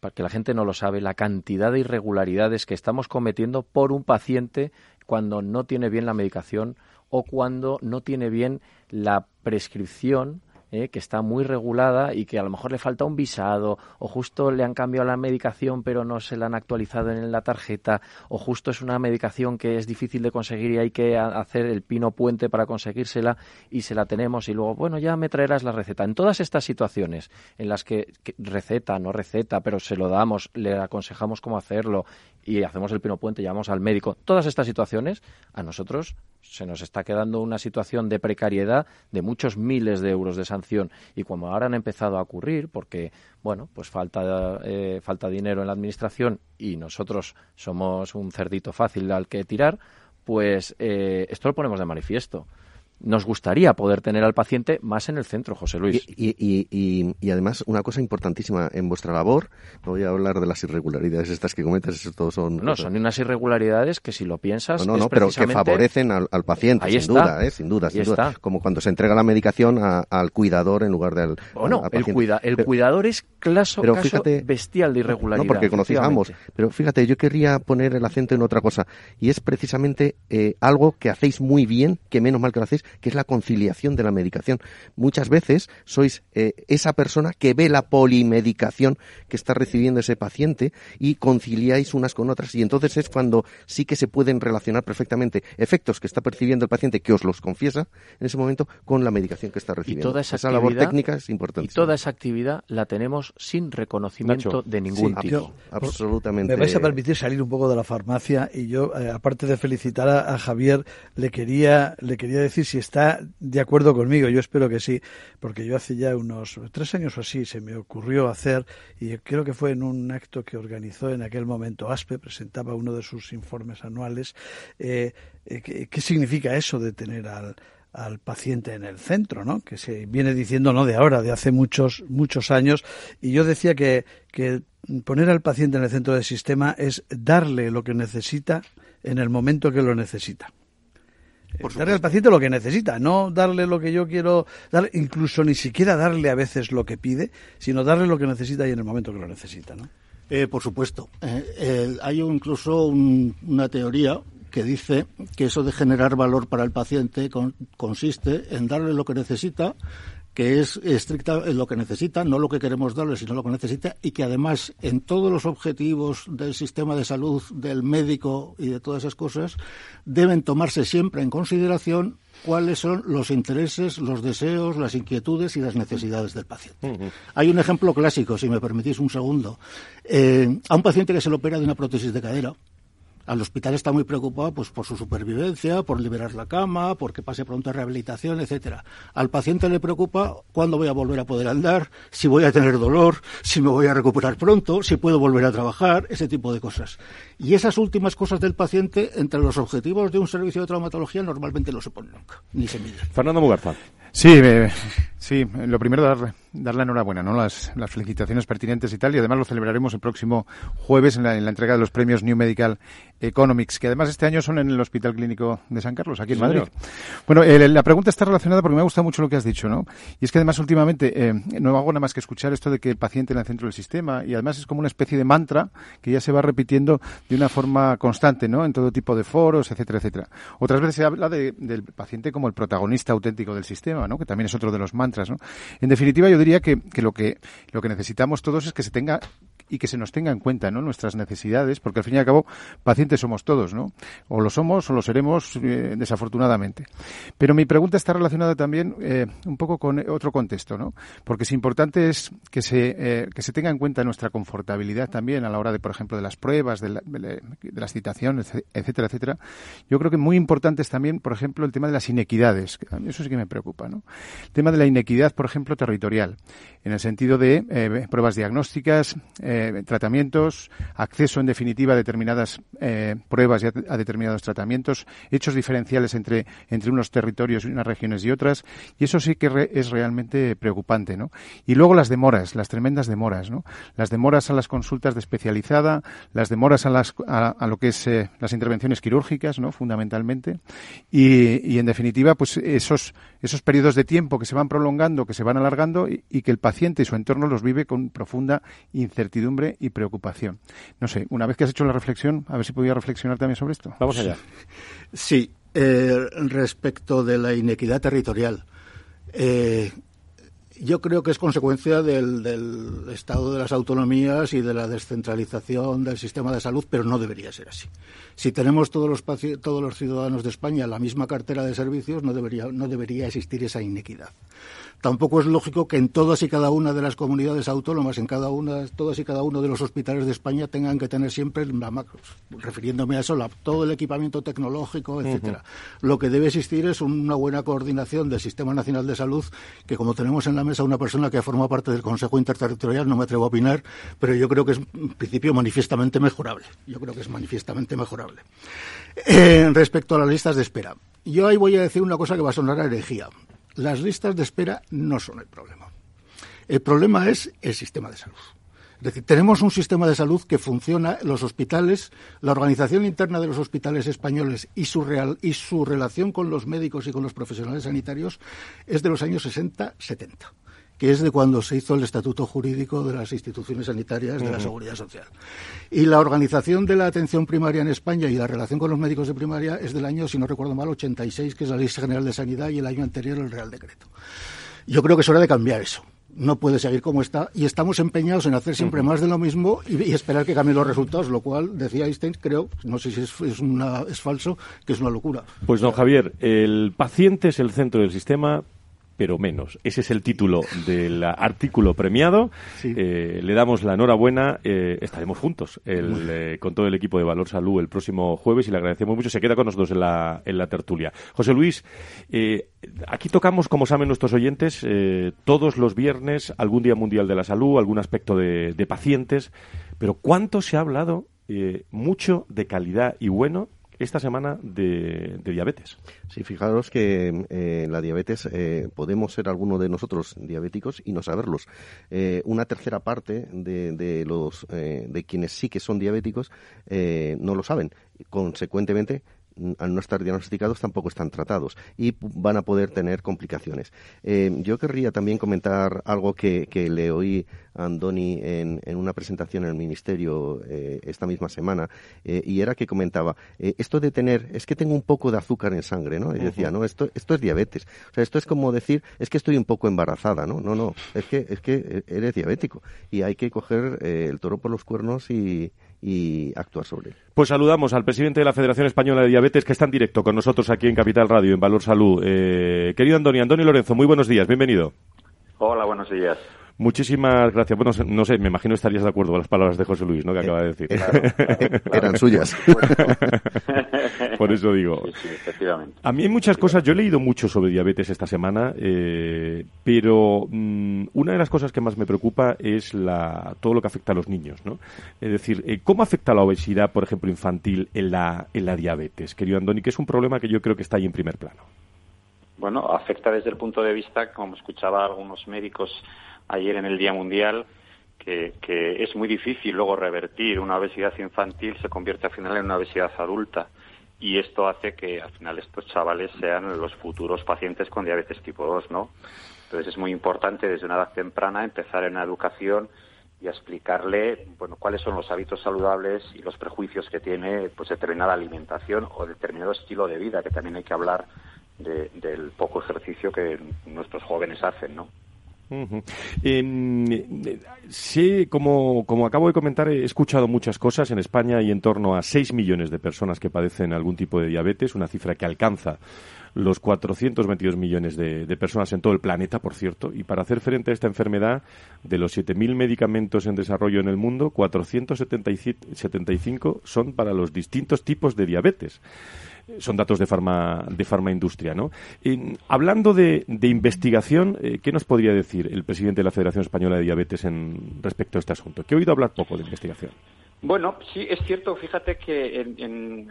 para que la gente no lo sabe, la cantidad de irregularidades que estamos cometiendo por un paciente cuando no tiene bien la medicación o cuando no tiene bien la prescripción ¿eh? que está muy regulada y que a lo mejor le falta un visado o justo le han cambiado la medicación pero no se la han actualizado en la tarjeta o justo es una medicación que es difícil de conseguir y hay que hacer el pino puente para conseguírsela y se la tenemos y luego, bueno, ya me traerás la receta. En todas estas situaciones en las que, que receta, no receta, pero se lo damos, le aconsejamos cómo hacerlo y hacemos el pino puente, llamamos al médico, todas estas situaciones a nosotros se nos está quedando una situación de precariedad de muchos miles de euros de sanción. Y como ahora han empezado a ocurrir porque bueno pues falta eh, falta dinero en la administración y nosotros somos un cerdito fácil al que tirar pues eh, esto lo ponemos de manifiesto nos gustaría poder tener al paciente más en el centro, José Luis. Y, además, una cosa importantísima en vuestra labor, no voy a hablar de las irregularidades estas que cometes, eso son... No, son unas irregularidades que si lo piensas... No, no, pero que favorecen al, paciente, sin, duda, ¿eh? sin duda, sin duda, Como cuando se entrega la medicación al cuidador en lugar del bueno, El, cuida, el cuidador es caso, bestial de irregularidad. No, porque conocéis ambos. Pero fíjate, yo querría poner el acento en otra cosa, y es precisamente eh, algo que hacéis muy bien, que menos mal que lo hacéis, que es la conciliación de la medicación. Muchas veces sois eh, esa persona que ve la polimedicación que está recibiendo ese paciente y conciliáis unas con otras. Y entonces es cuando sí que se pueden relacionar perfectamente efectos que está percibiendo el paciente, que os los confiesa en ese momento, con la medicación que está recibiendo. Y toda esa, labor técnica es importante. Y toda esa actividad la tenemos sin reconocimiento de ningún tipo. absolutamente. Me vais a permitir salir un poco de la farmacia y yo, eh, aparte de felicitar a, a Javier, le quería, le quería decir si está de acuerdo conmigo, yo espero que sí, porque yo hace ya unos tres años o así se me ocurrió hacer, y creo que fue en un acto que organizó en aquel momento ASPE, presentaba uno de sus informes anuales, eh, eh, ¿qué, significa eso de tener al, al paciente en el centro, ¿no? Que se viene diciendo no de ahora, de hace muchos muchos años y yo decía que, que poner al paciente en el centro del sistema es darle lo que necesita en el momento que lo necesita darle al paciente lo que necesita, no darle lo que yo quiero dar, incluso ni siquiera darle a veces lo que pide, sino darle lo que necesita y en el momento que lo necesita, ¿no? Eh, por supuesto. Eh, hay incluso una teoría que dice que eso de generar valor para el paciente consiste en darle lo que necesita que es estricta lo que necesita, no lo que queremos darle, sino lo que necesita, y que además en todos los objetivos del sistema de salud, del médico y de todas esas cosas, deben tomarse siempre en consideración cuáles son los intereses, los deseos, las inquietudes y las necesidades del paciente. Hay un ejemplo clásico, si me permitís un segundo. Eh, a un paciente que se le opera de una prótesis de cadera, al hospital está muy preocupado pues, por su supervivencia, por liberar la cama, por que pase pronto a rehabilitación, etcétera. Al paciente le preocupa cuándo voy a volver a poder andar, si voy a tener dolor, si me voy a recuperar pronto, si puedo volver a trabajar, ese tipo de cosas. Y esas últimas cosas del paciente, entre los objetivos de un servicio de traumatología, normalmente no se ponen nunca, ni se miden. Fernando Mugarza. Sí, sí, lo primero dar, dar la enhorabuena, ¿no? Las, las, felicitaciones pertinentes y tal, y además lo celebraremos el próximo jueves en la, en la, entrega de los premios New Medical Economics, que además este año son en el Hospital Clínico de San Carlos, aquí en Madrid. Bueno, la pregunta está relacionada porque me ha gustado mucho lo que has dicho, ¿no? Y es que además últimamente eh, no hago nada más que escuchar esto de que el paciente en el centro del sistema, y además es como una especie de mantra que ya se va repitiendo de una forma constante, ¿no? En todo tipo de foros, etcétera, etcétera. Otras veces se habla de, del paciente como el protagonista auténtico del sistema que también es otro de los mantras. En definitiva, yo diría que, que, lo que lo que necesitamos todos es que se tenga y que se nos tenga en cuenta ¿no? nuestras necesidades, porque al fin y al cabo pacientes somos todos, ¿no? O lo somos o lo seremos eh, desafortunadamente. Pero mi pregunta está relacionada también eh, un poco con otro contexto, ¿no? Porque es importante es que se, eh, que se tenga en cuenta nuestra confortabilidad también a la hora de, por ejemplo, de las pruebas, de, de, las citaciones, etcétera, etcétera. Yo creo que muy importante es también, por ejemplo, el tema de las inequidades. Eso sí que me preocupa, ¿no? El tema de la inequidad, por ejemplo, territorial, en el sentido de pruebas diagnósticas, eh, tratamientos, acceso en definitiva a determinadas eh, pruebas y a, determinados tratamientos, hechos diferenciales entre, entre unos territorios y unas regiones y otras, y eso sí que es realmente preocupante, ¿no? Y luego las demoras, las tremendas demoras, ¿no? Las demoras a las consultas de especializada, las demoras a, las, a, lo que es eh, las intervenciones quirúrgicas, ¿no? Fundamentalmente, y, y en definitiva, pues esos, esos periodos de tiempo que se van prolongando, que se van alargando y, que el paciente y su entorno los vive con profunda incertidumbre y preocupación. No sé, una vez que has hecho la reflexión, a ver si podía reflexionar también sobre esto. Vamos allá. Sí, eh, respecto de la inequidad territorial. Eh, yo creo que es consecuencia del, del, estado de las autonomías y de la descentralización del sistema de salud, pero no debería ser así. Si tenemos todos los, todos los ciudadanos de España la misma cartera de servicios, no debería, no debería existir esa inequidad tampoco es lógico que en todas y cada una de las comunidades autónomas, en cada una, todas y cada uno de los hospitales de España tengan que tener siempre, refiriéndome a eso, todo el equipamiento tecnológico, etcétera. Lo que debe existir es una buena coordinación del Sistema Nacional de Salud, que como tenemos en la mesa una persona que forma parte del Consejo Interterritorial, no me atrevo a opinar, pero yo creo que es en principio manifiestamente mejorable. Yo creo que es manifiestamente mejorable. Eh, respecto a las listas de espera, yo ahí voy a decir una cosa que va a sonar a herejía las listas de espera no son el problema. El problema es el sistema de salud. Es decir, tenemos un sistema de salud que funciona, los hospitales, la organización interna de los hospitales españoles y su, real, y su relación con los médicos y con los profesionales sanitarios es de los años 60-70 que es de cuando se hizo el estatuto jurídico de las instituciones sanitarias de la seguridad social. Y la organización de la atención primaria en España y la relación con los médicos de primaria es del año, si no recuerdo mal, 86, que es la Ley General de Sanidad, y el año anterior el Real Decreto. Yo creo que es hora de cambiar eso no puede seguir como está y estamos empeñados en hacer siempre más de lo mismo y, esperar que cambien los resultados, lo cual, decía Einstein, creo, no sé si es, es, una, es falso, que es una locura. Pues don Javier, el paciente es el centro del sistema, pero menos. Ese es el título del artículo premiado. Eh, le damos la enhorabuena. Eh, estaremos juntos eh, con todo el equipo de Valor Salud el próximo jueves y le agradecemos mucho. Se queda con nosotros en la, en la tertulia. José Luis, aquí tocamos, como saben nuestros oyentes, todos los viernes algún Día Mundial de la Salud, algún aspecto de, de pacientes, pero ¿cuánto se ha hablado mucho de calidad y bueno esta semana de, diabetes. Sí, fijaros que eh, la diabetes eh, podemos ser alguno de nosotros diabéticos y no saberlos. Eh, una tercera parte de, de los de quienes sí que son diabéticos no lo saben. Consecuentemente, al no estar diagnosticados tampoco están tratados y van a poder tener complicaciones. Eh, yo querría también comentar algo que, le oí a Andoni en, una presentación en el Ministerio eh, esta misma semana eh, y era que comentaba, esto de tener, es que tengo un poco de azúcar en sangre, ¿no? Y decía, no, esto, esto es diabetes. O sea, esto es como decir, es que estoy un poco embarazada, ¿no? No, no, es que, es que eres diabético y hay que coger el toro por los cuernos y, y actuar sobre él. Pues saludamos al presidente de la Federación Española de Diabetes que está en directo con nosotros aquí en Capital Radio, en Valor Salud. Eh, querido Andoni, Andoni Lorenzo, muy buenos días, bienvenido. Hola, buenos días. Muchísimas gracias. Bueno, no sé, me imagino estarías de acuerdo con las palabras de José Luis, ¿no? Que acaba de decir. Eran suyas. *laughs* Por eso digo. Sí, efectivamente. A mí hay muchas cosas. Yo he leído mucho sobre diabetes esta semana, eh, pero mm, una de las cosas que más me preocupa es la, todo lo que afecta a los niños, ¿no? Es decir, eh, ¿cómo afecta la obesidad, por ejemplo, infantil en la, en la diabetes, querido Andoni? Que es un problema que yo creo que está ahí en primer plano. Bueno, afecta desde el punto de vista, como escuchaba algunos médicos ayer en el Día Mundial, que, es muy difícil luego revertir una obesidad infantil, se convierte al final en una obesidad adulta. Y esto hace que al final estos chavales sean los futuros pacientes con diabetes tipo 2, ¿no? Entonces es muy importante desde una edad temprana empezar en la educación y explicarle bueno cuáles son los hábitos saludables y los prejuicios que tiene pues determinada alimentación o determinado estilo de vida que también hay que hablar del poco ejercicio que nuestros jóvenes hacen no sí, como, como acabo de comentar, he escuchado muchas cosas. En España hay en torno a 6 millones de personas que padecen algún tipo de diabetes, una cifra que alcanza los 422 millones de, personas en todo el planeta, por cierto, y para hacer frente a esta enfermedad, de los 7.000 medicamentos en desarrollo en el mundo, 475 son para los distintos tipos de diabetes. Son datos de farma, de farmaindustria, ¿no? hablando de, investigación, eh, ¿qué nos podría decir el presidente de la Federación Española de Diabetes en respecto a este asunto? Que he oído hablar poco de investigación. Bueno, sí, es cierto. Fíjate que en,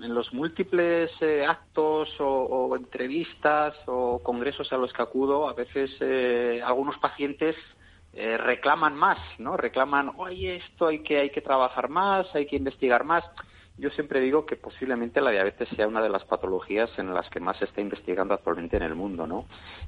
los múltiples eh, actos o, entrevistas o congresos a los que acudo, a veces eh, algunos pacientes reclaman más, ¿no? Reclaman, oye, esto hay que hay que trabajar más, hay que investigar más. Yo siempre digo que posiblemente la diabetes sea una de las patologías en las que más se está investigando actualmente en el mundo, ¿no?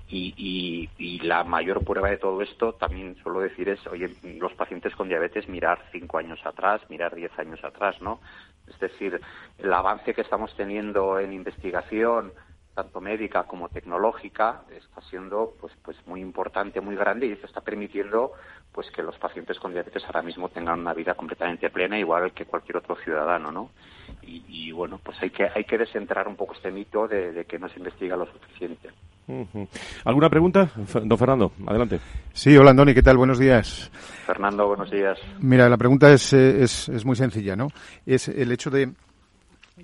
Y, la mayor prueba de todo esto, también suelo decir, es, oye, los pacientes con diabetes mirar cinco años atrás, mirar diez años atrás, ¿no? Es decir, el avance que estamos teniendo en investigación, tanto médica como tecnológica, está siendo pues, pues muy importante, muy grande y eso está permitiendo pues que los pacientes con diabetes ahora mismo tengan una vida completamente plena igual que cualquier otro ciudadano, ¿no? Y, bueno, pues hay que hay que desentrar un poco este mito de, que no se investiga lo suficiente. ¿Alguna pregunta, don Fernando? Adelante. Sí, hola Andoni, ¿qué tal? Buenos días. Fernando, buenos días. Mira, la pregunta es, eh, es, es muy sencilla, ¿no? Es el hecho de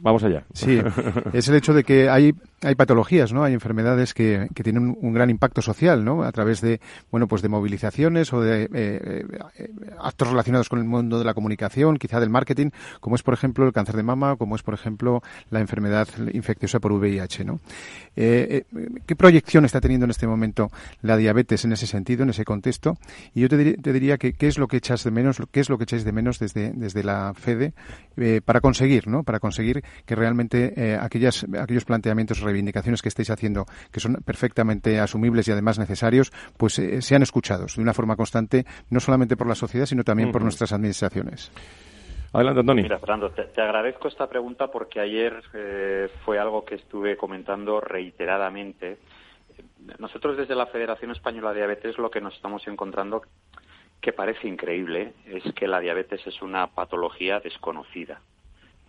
Vamos allá. Sí, *laughs* es el hecho de que hay hay patologías, ¿no? Hay enfermedades que, que tienen un, gran impacto social, ¿no? A través de, bueno, pues de movilizaciones o de eh, eh, actos relacionados con el mundo de la comunicación, quizá del marketing, como es, por ejemplo, el cáncer de mama, como es, por ejemplo, la enfermedad infecciosa por VIH, ¿no? Eh, ¿Qué proyección está teniendo en este momento la diabetes en ese sentido, en ese contexto? Y yo te, diría que qué es lo que echas de menos, qué es lo que echáis de menos desde, desde la FEDE para conseguir, ¿no? Para conseguir que realmente aquellas, aquellos planteamientos reivindicaciones que estáis haciendo, que son perfectamente asumibles y además necesarios, pues eh, sean escuchados de una forma constante, no solamente por la sociedad, sino también por nuestras administraciones. Adelante, Antonio. Mira, Fernando, te, agradezco esta pregunta porque ayer eh, fue algo que estuve comentando reiteradamente. Nosotros desde la Federación Española de Diabetes lo que nos estamos encontrando que parece increíble es que la diabetes es una patología desconocida.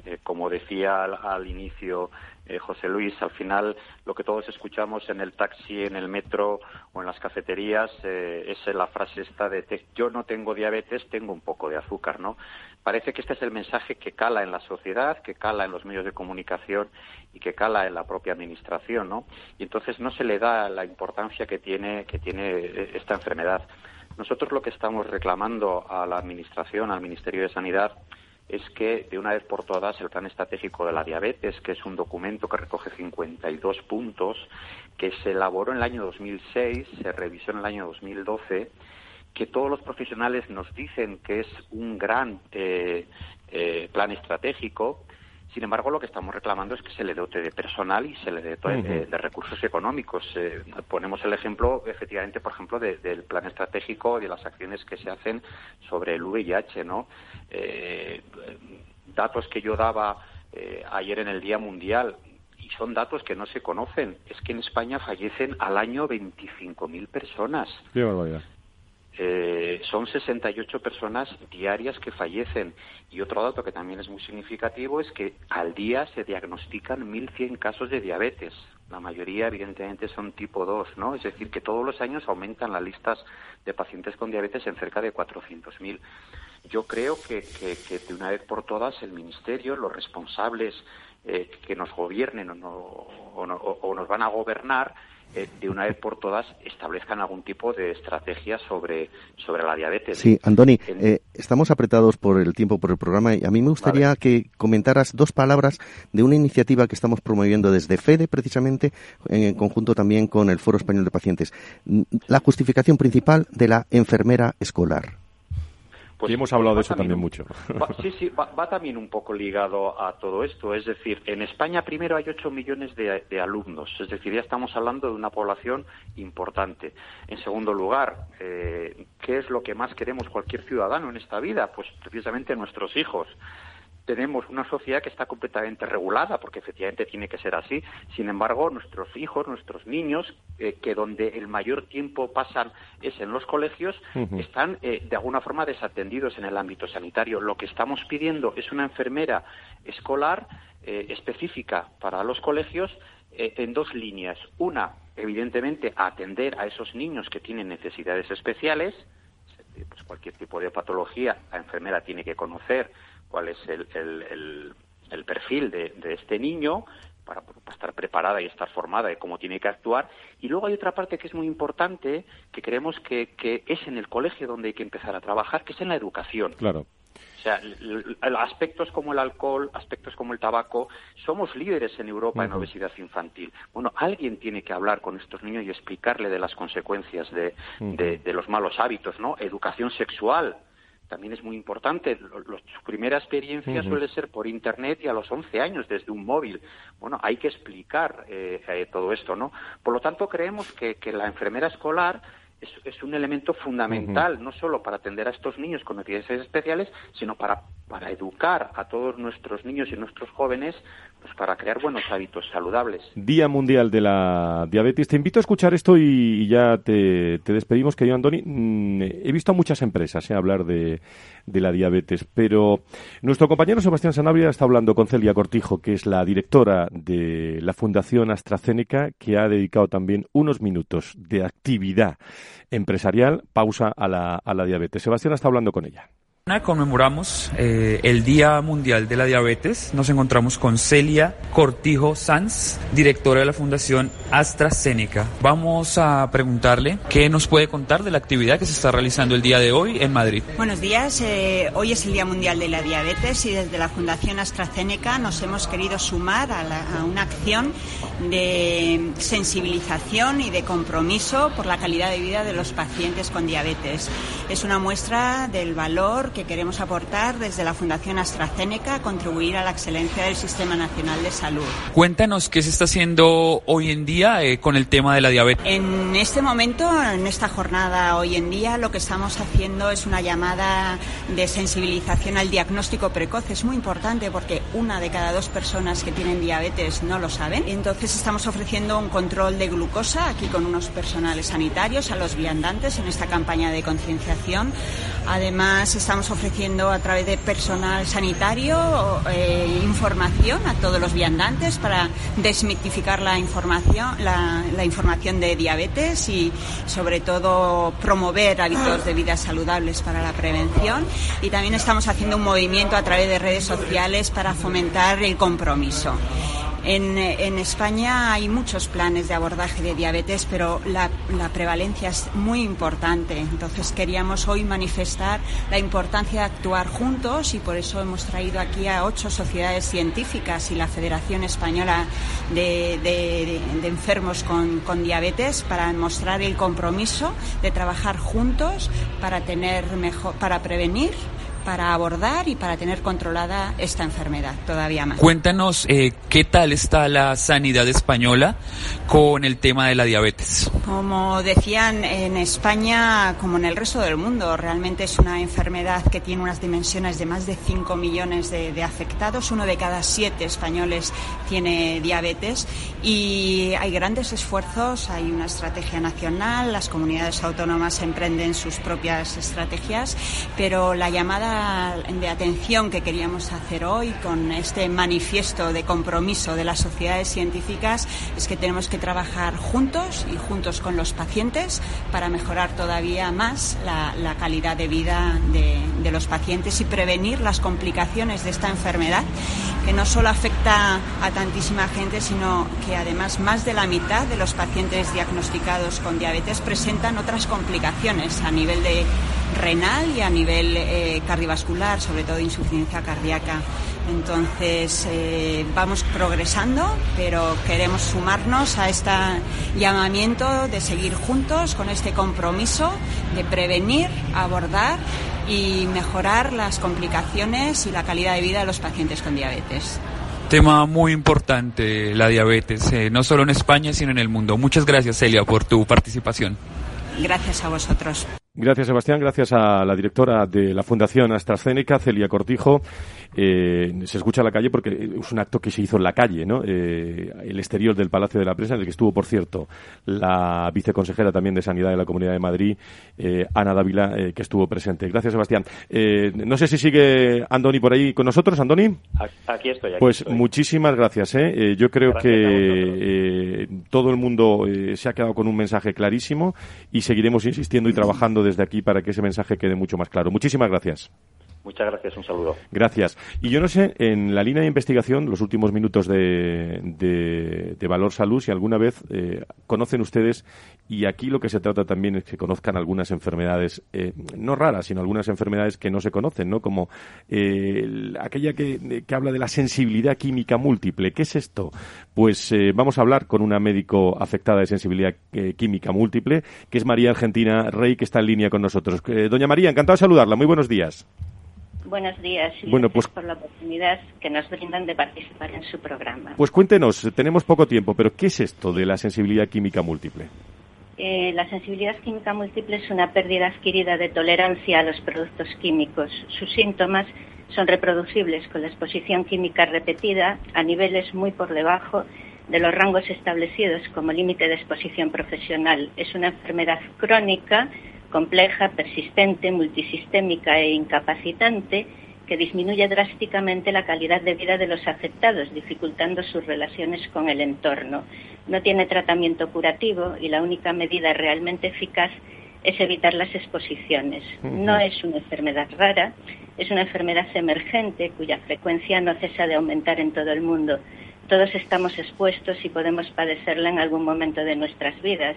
Eh, como decía al, inicio eh, José Luis, al final lo que todos escuchamos en el taxi, en el metro o en las cafeterías eh, es la frase esta de yo no tengo diabetes, tengo un poco de azúcar, ¿no? Parece que este es el mensaje que cala en la sociedad, que cala en los medios de comunicación y que cala en la propia administración, ¿no? Y entonces no se le da la importancia que tiene, que tiene esta enfermedad. Nosotros lo que estamos reclamando a la Administración, al Ministerio de Sanidad, es que de una vez por todas el Plan Estratégico de la Diabetes, que es un documento que recoge 52 puntos, que se elaboró en el año 2006, se revisó en el año 2012, que todos los profesionales nos dicen que es un gran eh, eh, plan estratégico, sin embargo, lo que estamos reclamando es que se le dote de personal y se le dote de, recursos económicos. Eh, ponemos el ejemplo, efectivamente, por ejemplo, del plan estratégico y de las acciones que se hacen sobre el VIH, ¿no? Eh, datos que yo daba eh, ayer en el Día Mundial y son datos que no se conocen. Es que en España fallecen al año 25.000 personas. Qué barbaridad. Eh, son 68 personas diarias que fallecen. Y otro dato que también es muy significativo es que al día se diagnostican 1.100 casos de diabetes. La mayoría, evidentemente, son tipo 2, ¿no? Es decir, que todos los años aumentan las listas de pacientes con diabetes en cerca de 400.000. Yo creo que, de una vez por todas el Ministerio, los responsables eh, que nos gobiernen o nos van a gobernar, eh, de una vez por todas establezcan algún tipo de estrategia sobre, sobre la diabetes. Sí, Andoni, eh, estamos apretados por el tiempo, por el programa, y a mí me gustaría que comentaras dos palabras de una iniciativa que estamos promoviendo desde FEDE, precisamente, en conjunto también con el Foro Español de Pacientes. La justificación principal de la enfermera escolar. Pues, y hemos hablado de eso también, mucho. sí, sí, va, también un poco ligado a todo esto. Es decir, en España primero hay 8 millones de, alumnos, es decir, ya estamos hablando de una población importante. En segundo lugar, eh, ¿qué es lo que más queremos cualquier ciudadano en esta vida? Pues precisamente nuestros hijos tenemos una sociedad que está completamente regulada, porque efectivamente tiene que ser así. Sin embargo, nuestros hijos, nuestros niños, eh, que donde el mayor tiempo pasan es en los colegios, están eh, de alguna forma desatendidos en el ámbito sanitario. Lo que estamos pidiendo es una enfermera escolar eh, específica para los colegios en dos líneas. Una, evidentemente, atender a esos niños que tienen necesidades especiales, pues cualquier tipo de patología, la enfermera tiene que conocer cuál es el, el, el, perfil de, de, este niño, para, estar preparada y estar formada de cómo tiene que actuar. Y luego hay otra parte que es muy importante, que creemos que, que es en el colegio donde hay que empezar a trabajar, que es en la educación. Claro. O sea, aspectos como el alcohol, aspectos como el tabaco, somos líderes en Europa en obesidad infantil. Bueno, alguien tiene que hablar con estos niños y explicarle de las consecuencias de, de los malos hábitos, ¿no? Educación sexual, también es muy importante. su primera experiencia suele ser por Internet y a los 11 años desde un móvil. Bueno, hay que explicar eh, eh, todo esto, ¿no? Por lo tanto, creemos que, que la enfermera escolar es, es, un elemento fundamental, no solo para atender a estos niños con necesidades especiales, sino para, para educar a todos nuestros niños y nuestros jóvenes pues para crear buenos hábitos saludables. Día Mundial de la Diabetes. Te invito a escuchar esto y, ya te, despedimos, querido Antoni. Mm, he visto a muchas empresas eh, hablar de, de, la diabetes, pero nuestro compañero Sebastián Sanabria está hablando con Celia Cortijo, que es la directora de la Fundación AstraZeneca, que ha dedicado también unos minutos de actividad empresarial, pausa a la, a la diabetes. Sebastián está hablando con ella. Conmemoramos eh, el Día Mundial de la Diabetes. Nos encontramos con Celia Cortijo Sanz, directora de la Fundación AstraZeneca. Vamos a preguntarle qué nos puede contar de la actividad que se está realizando el día de hoy en Madrid. Buenos días. Eh, hoy es el Día Mundial de la Diabetes y desde la Fundación AstraZeneca nos hemos querido sumar a, a una acción de sensibilización y de compromiso por la calidad de vida de los pacientes con diabetes. Es una muestra del valor que queremos aportar desde la Fundación AstraZeneca a contribuir a la excelencia del Sistema Nacional de Salud. Cuéntanos qué se está haciendo hoy en día eh, con el tema de la diabetes. En este momento, en esta jornada hoy en día, lo que estamos haciendo es una llamada de sensibilización al diagnóstico precoz. Es muy importante porque una de cada dos personas que tienen diabetes no lo saben. Entonces estamos ofreciendo un control de glucosa aquí con unos personales sanitarios a los viandantes en esta campaña de concienciación. Además, estamos ofreciendo a través de personal sanitario eh, información a todos los viandantes para desmitificar la información, la, la, información de diabetes y sobre todo promover hábitos de vida saludables para la prevención. Y también estamos haciendo un movimiento a través de redes sociales para fomentar el compromiso. En, España hay muchos planes de abordaje de diabetes, pero la, prevalencia es muy importante. Entonces queríamos hoy manifestar la importancia de actuar juntos y por eso hemos traído aquí a ocho sociedades científicas y la Federación Española de, Enfermos con, con, Diabetes para mostrar el compromiso de trabajar juntos para tener mejor, para prevenir para abordar y para tener controlada esta enfermedad todavía más. Cuéntanos eh, qué tal está la sanidad española con el tema de la diabetes. Como decían en España, como en el resto del mundo, realmente es una enfermedad que tiene unas dimensiones de más de 5 millones de, de afectados. Uno de cada siete españoles tiene diabetes y hay grandes esfuerzos, hay una estrategia nacional, las comunidades autónomas emprenden sus propias estrategias, pero la llamada de atención que queríamos hacer hoy con este manifiesto de compromiso de las sociedades científicas es que tenemos que trabajar juntos y juntos con los pacientes para mejorar todavía más la, calidad de vida de, los pacientes y prevenir las complicaciones de esta enfermedad que no solo afecta a tantísima gente, sino que además más de la mitad de los pacientes diagnosticados con diabetes presentan otras complicaciones a nivel de renal y a nivel eh, cardiovascular, sobre todo insuficiencia cardíaca. Entonces eh, vamos progresando, pero queremos sumarnos a este llamamiento de seguir juntos con este compromiso de prevenir, abordar y mejorar las complicaciones y la calidad de vida de los pacientes con diabetes. Tema muy importante, la diabetes, eh, no solo en España, sino en el mundo. Muchas gracias, Celia, por tu participación. Gracias a vosotros. Gracias, Sebastián. Gracias a la directora de la Fundación AstraZeneca, Celia Cortijo. Eh, se escucha la calle porque es un acto que se hizo en la calle, ¿no? Eh, el exterior del Palacio de la Prensa, en el que estuvo, por cierto, la viceconsejera también de Sanidad de la Comunidad de Madrid, eh, Ana Dávila, que estuvo presente. Gracias, Sebastián. no sé si sigue Andoni por ahí con nosotros. Andoni. Aquí estoy. pues muchísimas gracias. yo creo que todo el mundo se ha quedado con un mensaje clarísimo y seguiremos insistiendo y trabajando desde aquí para que ese mensaje quede mucho más claro. Muchísimas gracias. Muchas gracias, un saludo. Gracias. Y yo no sé, en la línea de investigación, los últimos minutos de, de, Valor Salud, si alguna vez eh, conocen ustedes, y aquí lo que se trata también es que conozcan algunas enfermedades, eh, no raras, sino algunas enfermedades que no se conocen, ¿no? Como eh, aquella que, que, habla de la sensibilidad química múltiple. ¿Qué es esto? Pues vamos a hablar con una médico afectada de sensibilidad química múltiple, que es María Argentina Rey, que está en línea con nosotros. doña María, encantado de saludarla. Muy buenos días. Buenos días y bueno, gracias pues, por la oportunidad que nos brindan de participar en su programa. Pues cuéntenos, tenemos poco tiempo, pero ¿qué es esto de la sensibilidad química múltiple? Eh, la sensibilidad química múltiple es una pérdida adquirida de tolerancia a los productos químicos. Sus síntomas son reproducibles con la exposición química repetida a niveles muy por debajo de los rangos establecidos como límite de exposición profesional. Es una enfermedad crónica compleja, persistente, multisistémica e incapacitante que disminuye drásticamente la calidad de vida de los afectados, dificultando sus relaciones con el entorno. No tiene tratamiento curativo y la única medida realmente eficaz es evitar las exposiciones. No es una enfermedad rara, es una enfermedad emergente cuya frecuencia no cesa de aumentar en todo el mundo. Todos estamos expuestos y podemos padecerla en algún momento de nuestras vidas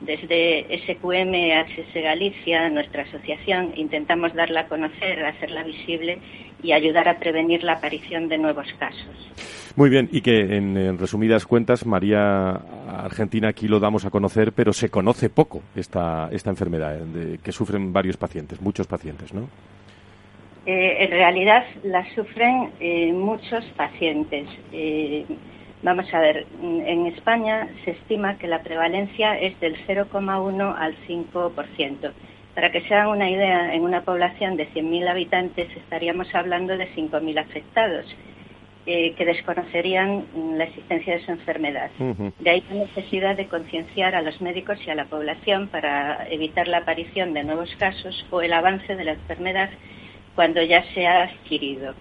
desde SQM HS Galicia, nuestra asociación, intentamos darla a conocer, hacerla visible y ayudar a prevenir la aparición de nuevos casos. Muy bien, y que en, resumidas cuentas, María Argentina aquí lo damos a conocer, pero se conoce poco esta, esta enfermedad de, que sufren varios pacientes, muchos pacientes, ¿no? Eh, en realidad la sufren eh, muchos pacientes. Eh, Vamos a ver, en España se estima que la prevalencia es del 0,1 al 5%. Para que se hagan una idea, en una población de 100.000 habitantes estaríamos hablando de 5.000 afectados eh, que desconocerían la existencia de su enfermedad. De ahí la necesidad de concienciar a los médicos y a la población para evitar la aparición de nuevos casos o el avance de la enfermedad cuando ya se ha adquirido.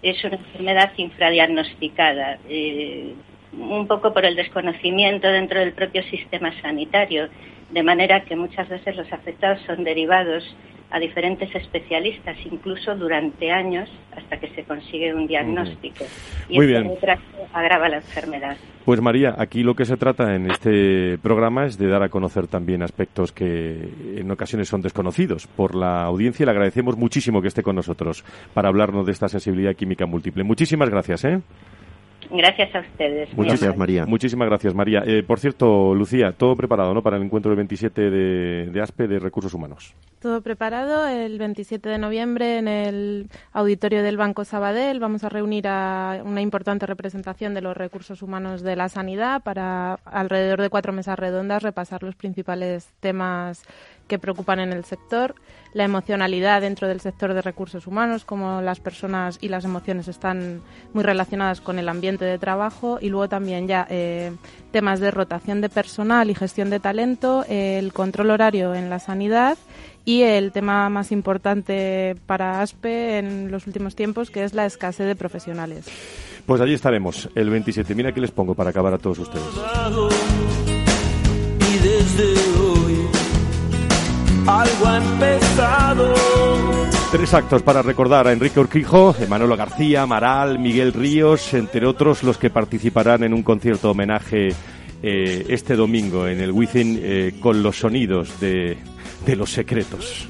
Es una enfermedad infradiagnosticada, eh, un poco por el desconocimiento dentro del propio sistema sanitario, de manera que muchas veces los afectados son derivados a diferentes especialistas, incluso durante años, hasta que se consigue un diagnóstico. Y Muy bien. agrava la enfermedad. Pues María, aquí lo que se trata en este programa es de dar a conocer también aspectos que en ocasiones son desconocidos por la audiencia y le agradecemos muchísimo que esté con nosotros para hablarnos de esta sensibilidad química múltiple. Muchísimas gracias. ¿eh? Gracias a ustedes. Muchas gracias, María. Muchísimas gracias, María. Eh, por cierto, Lucía, todo preparado, ¿no? Para el encuentro del 27 de, de ASPE de Recursos Humanos. Todo preparado. El 27 de noviembre en el auditorio del Banco Sabadell vamos a reunir a una importante representación de los recursos humanos de la sanidad para alrededor de cuatro mesas redondas repasar los principales temas que preocupan en el sector, la emocionalidad dentro del sector de recursos humanos, cómo las personas y las emociones están muy relacionadas con el ambiente de trabajo y luego también ya eh, temas de rotación de personal y gestión de talento, el control horario en la sanidad y el tema más importante para ASPE en los últimos tiempos, que es la escasez de profesionales. Pues allí estaremos, el 27. Mira que les pongo para acabar a todos ustedes. Y desde algo ha empezado. Tres actos para recordar a Enrique Urquijo, Emanuelo García, Maral, Miguel Ríos, entre otros los que participarán en un concierto homenaje eh, este domingo en el Within eh, con los sonidos de, de los secretos.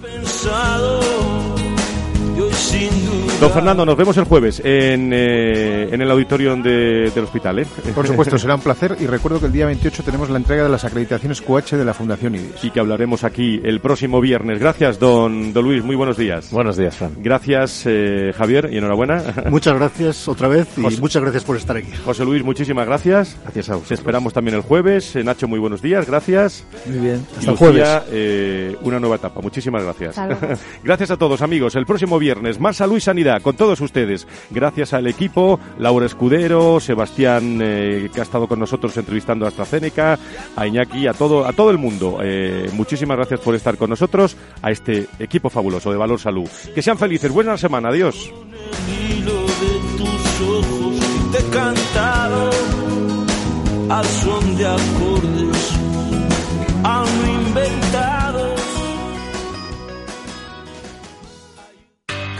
Don Fernando, nos vemos el jueves en, eh, en el auditorio del hospital. ¿eh? Por supuesto, será un placer y recuerdo que el día 28 tenemos la entrega de las acreditaciones QH de la Fundación IDIS. Y que hablaremos aquí el próximo viernes. Gracias, don, don Luis, muy buenos días. Buenos días, Fran. Gracias, eh, Javier, y enhorabuena. *laughs* Muchas gracias otra vez y muchas gracias por estar aquí. José Luis, muchísimas gracias. Gracias a vosotros. Te esperamos también el jueves. Nacho, muy buenos días, gracias. Muy bien, hasta el jueves. una nueva etapa. Muchísimas gracias. *laughs* gracias a todos, amigos. El próximo viernes, más salud sanidad con todos ustedes. Gracias al equipo, Laura Escudero, Sebastián, eh, que ha estado con nosotros entrevistando a AstraZeneca, a Iñaki, a todo, a todo el mundo. Eh, muchísimas gracias por estar con nosotros, a este equipo fabuloso de Valor Salud. Que sean felices, buena semana, adiós.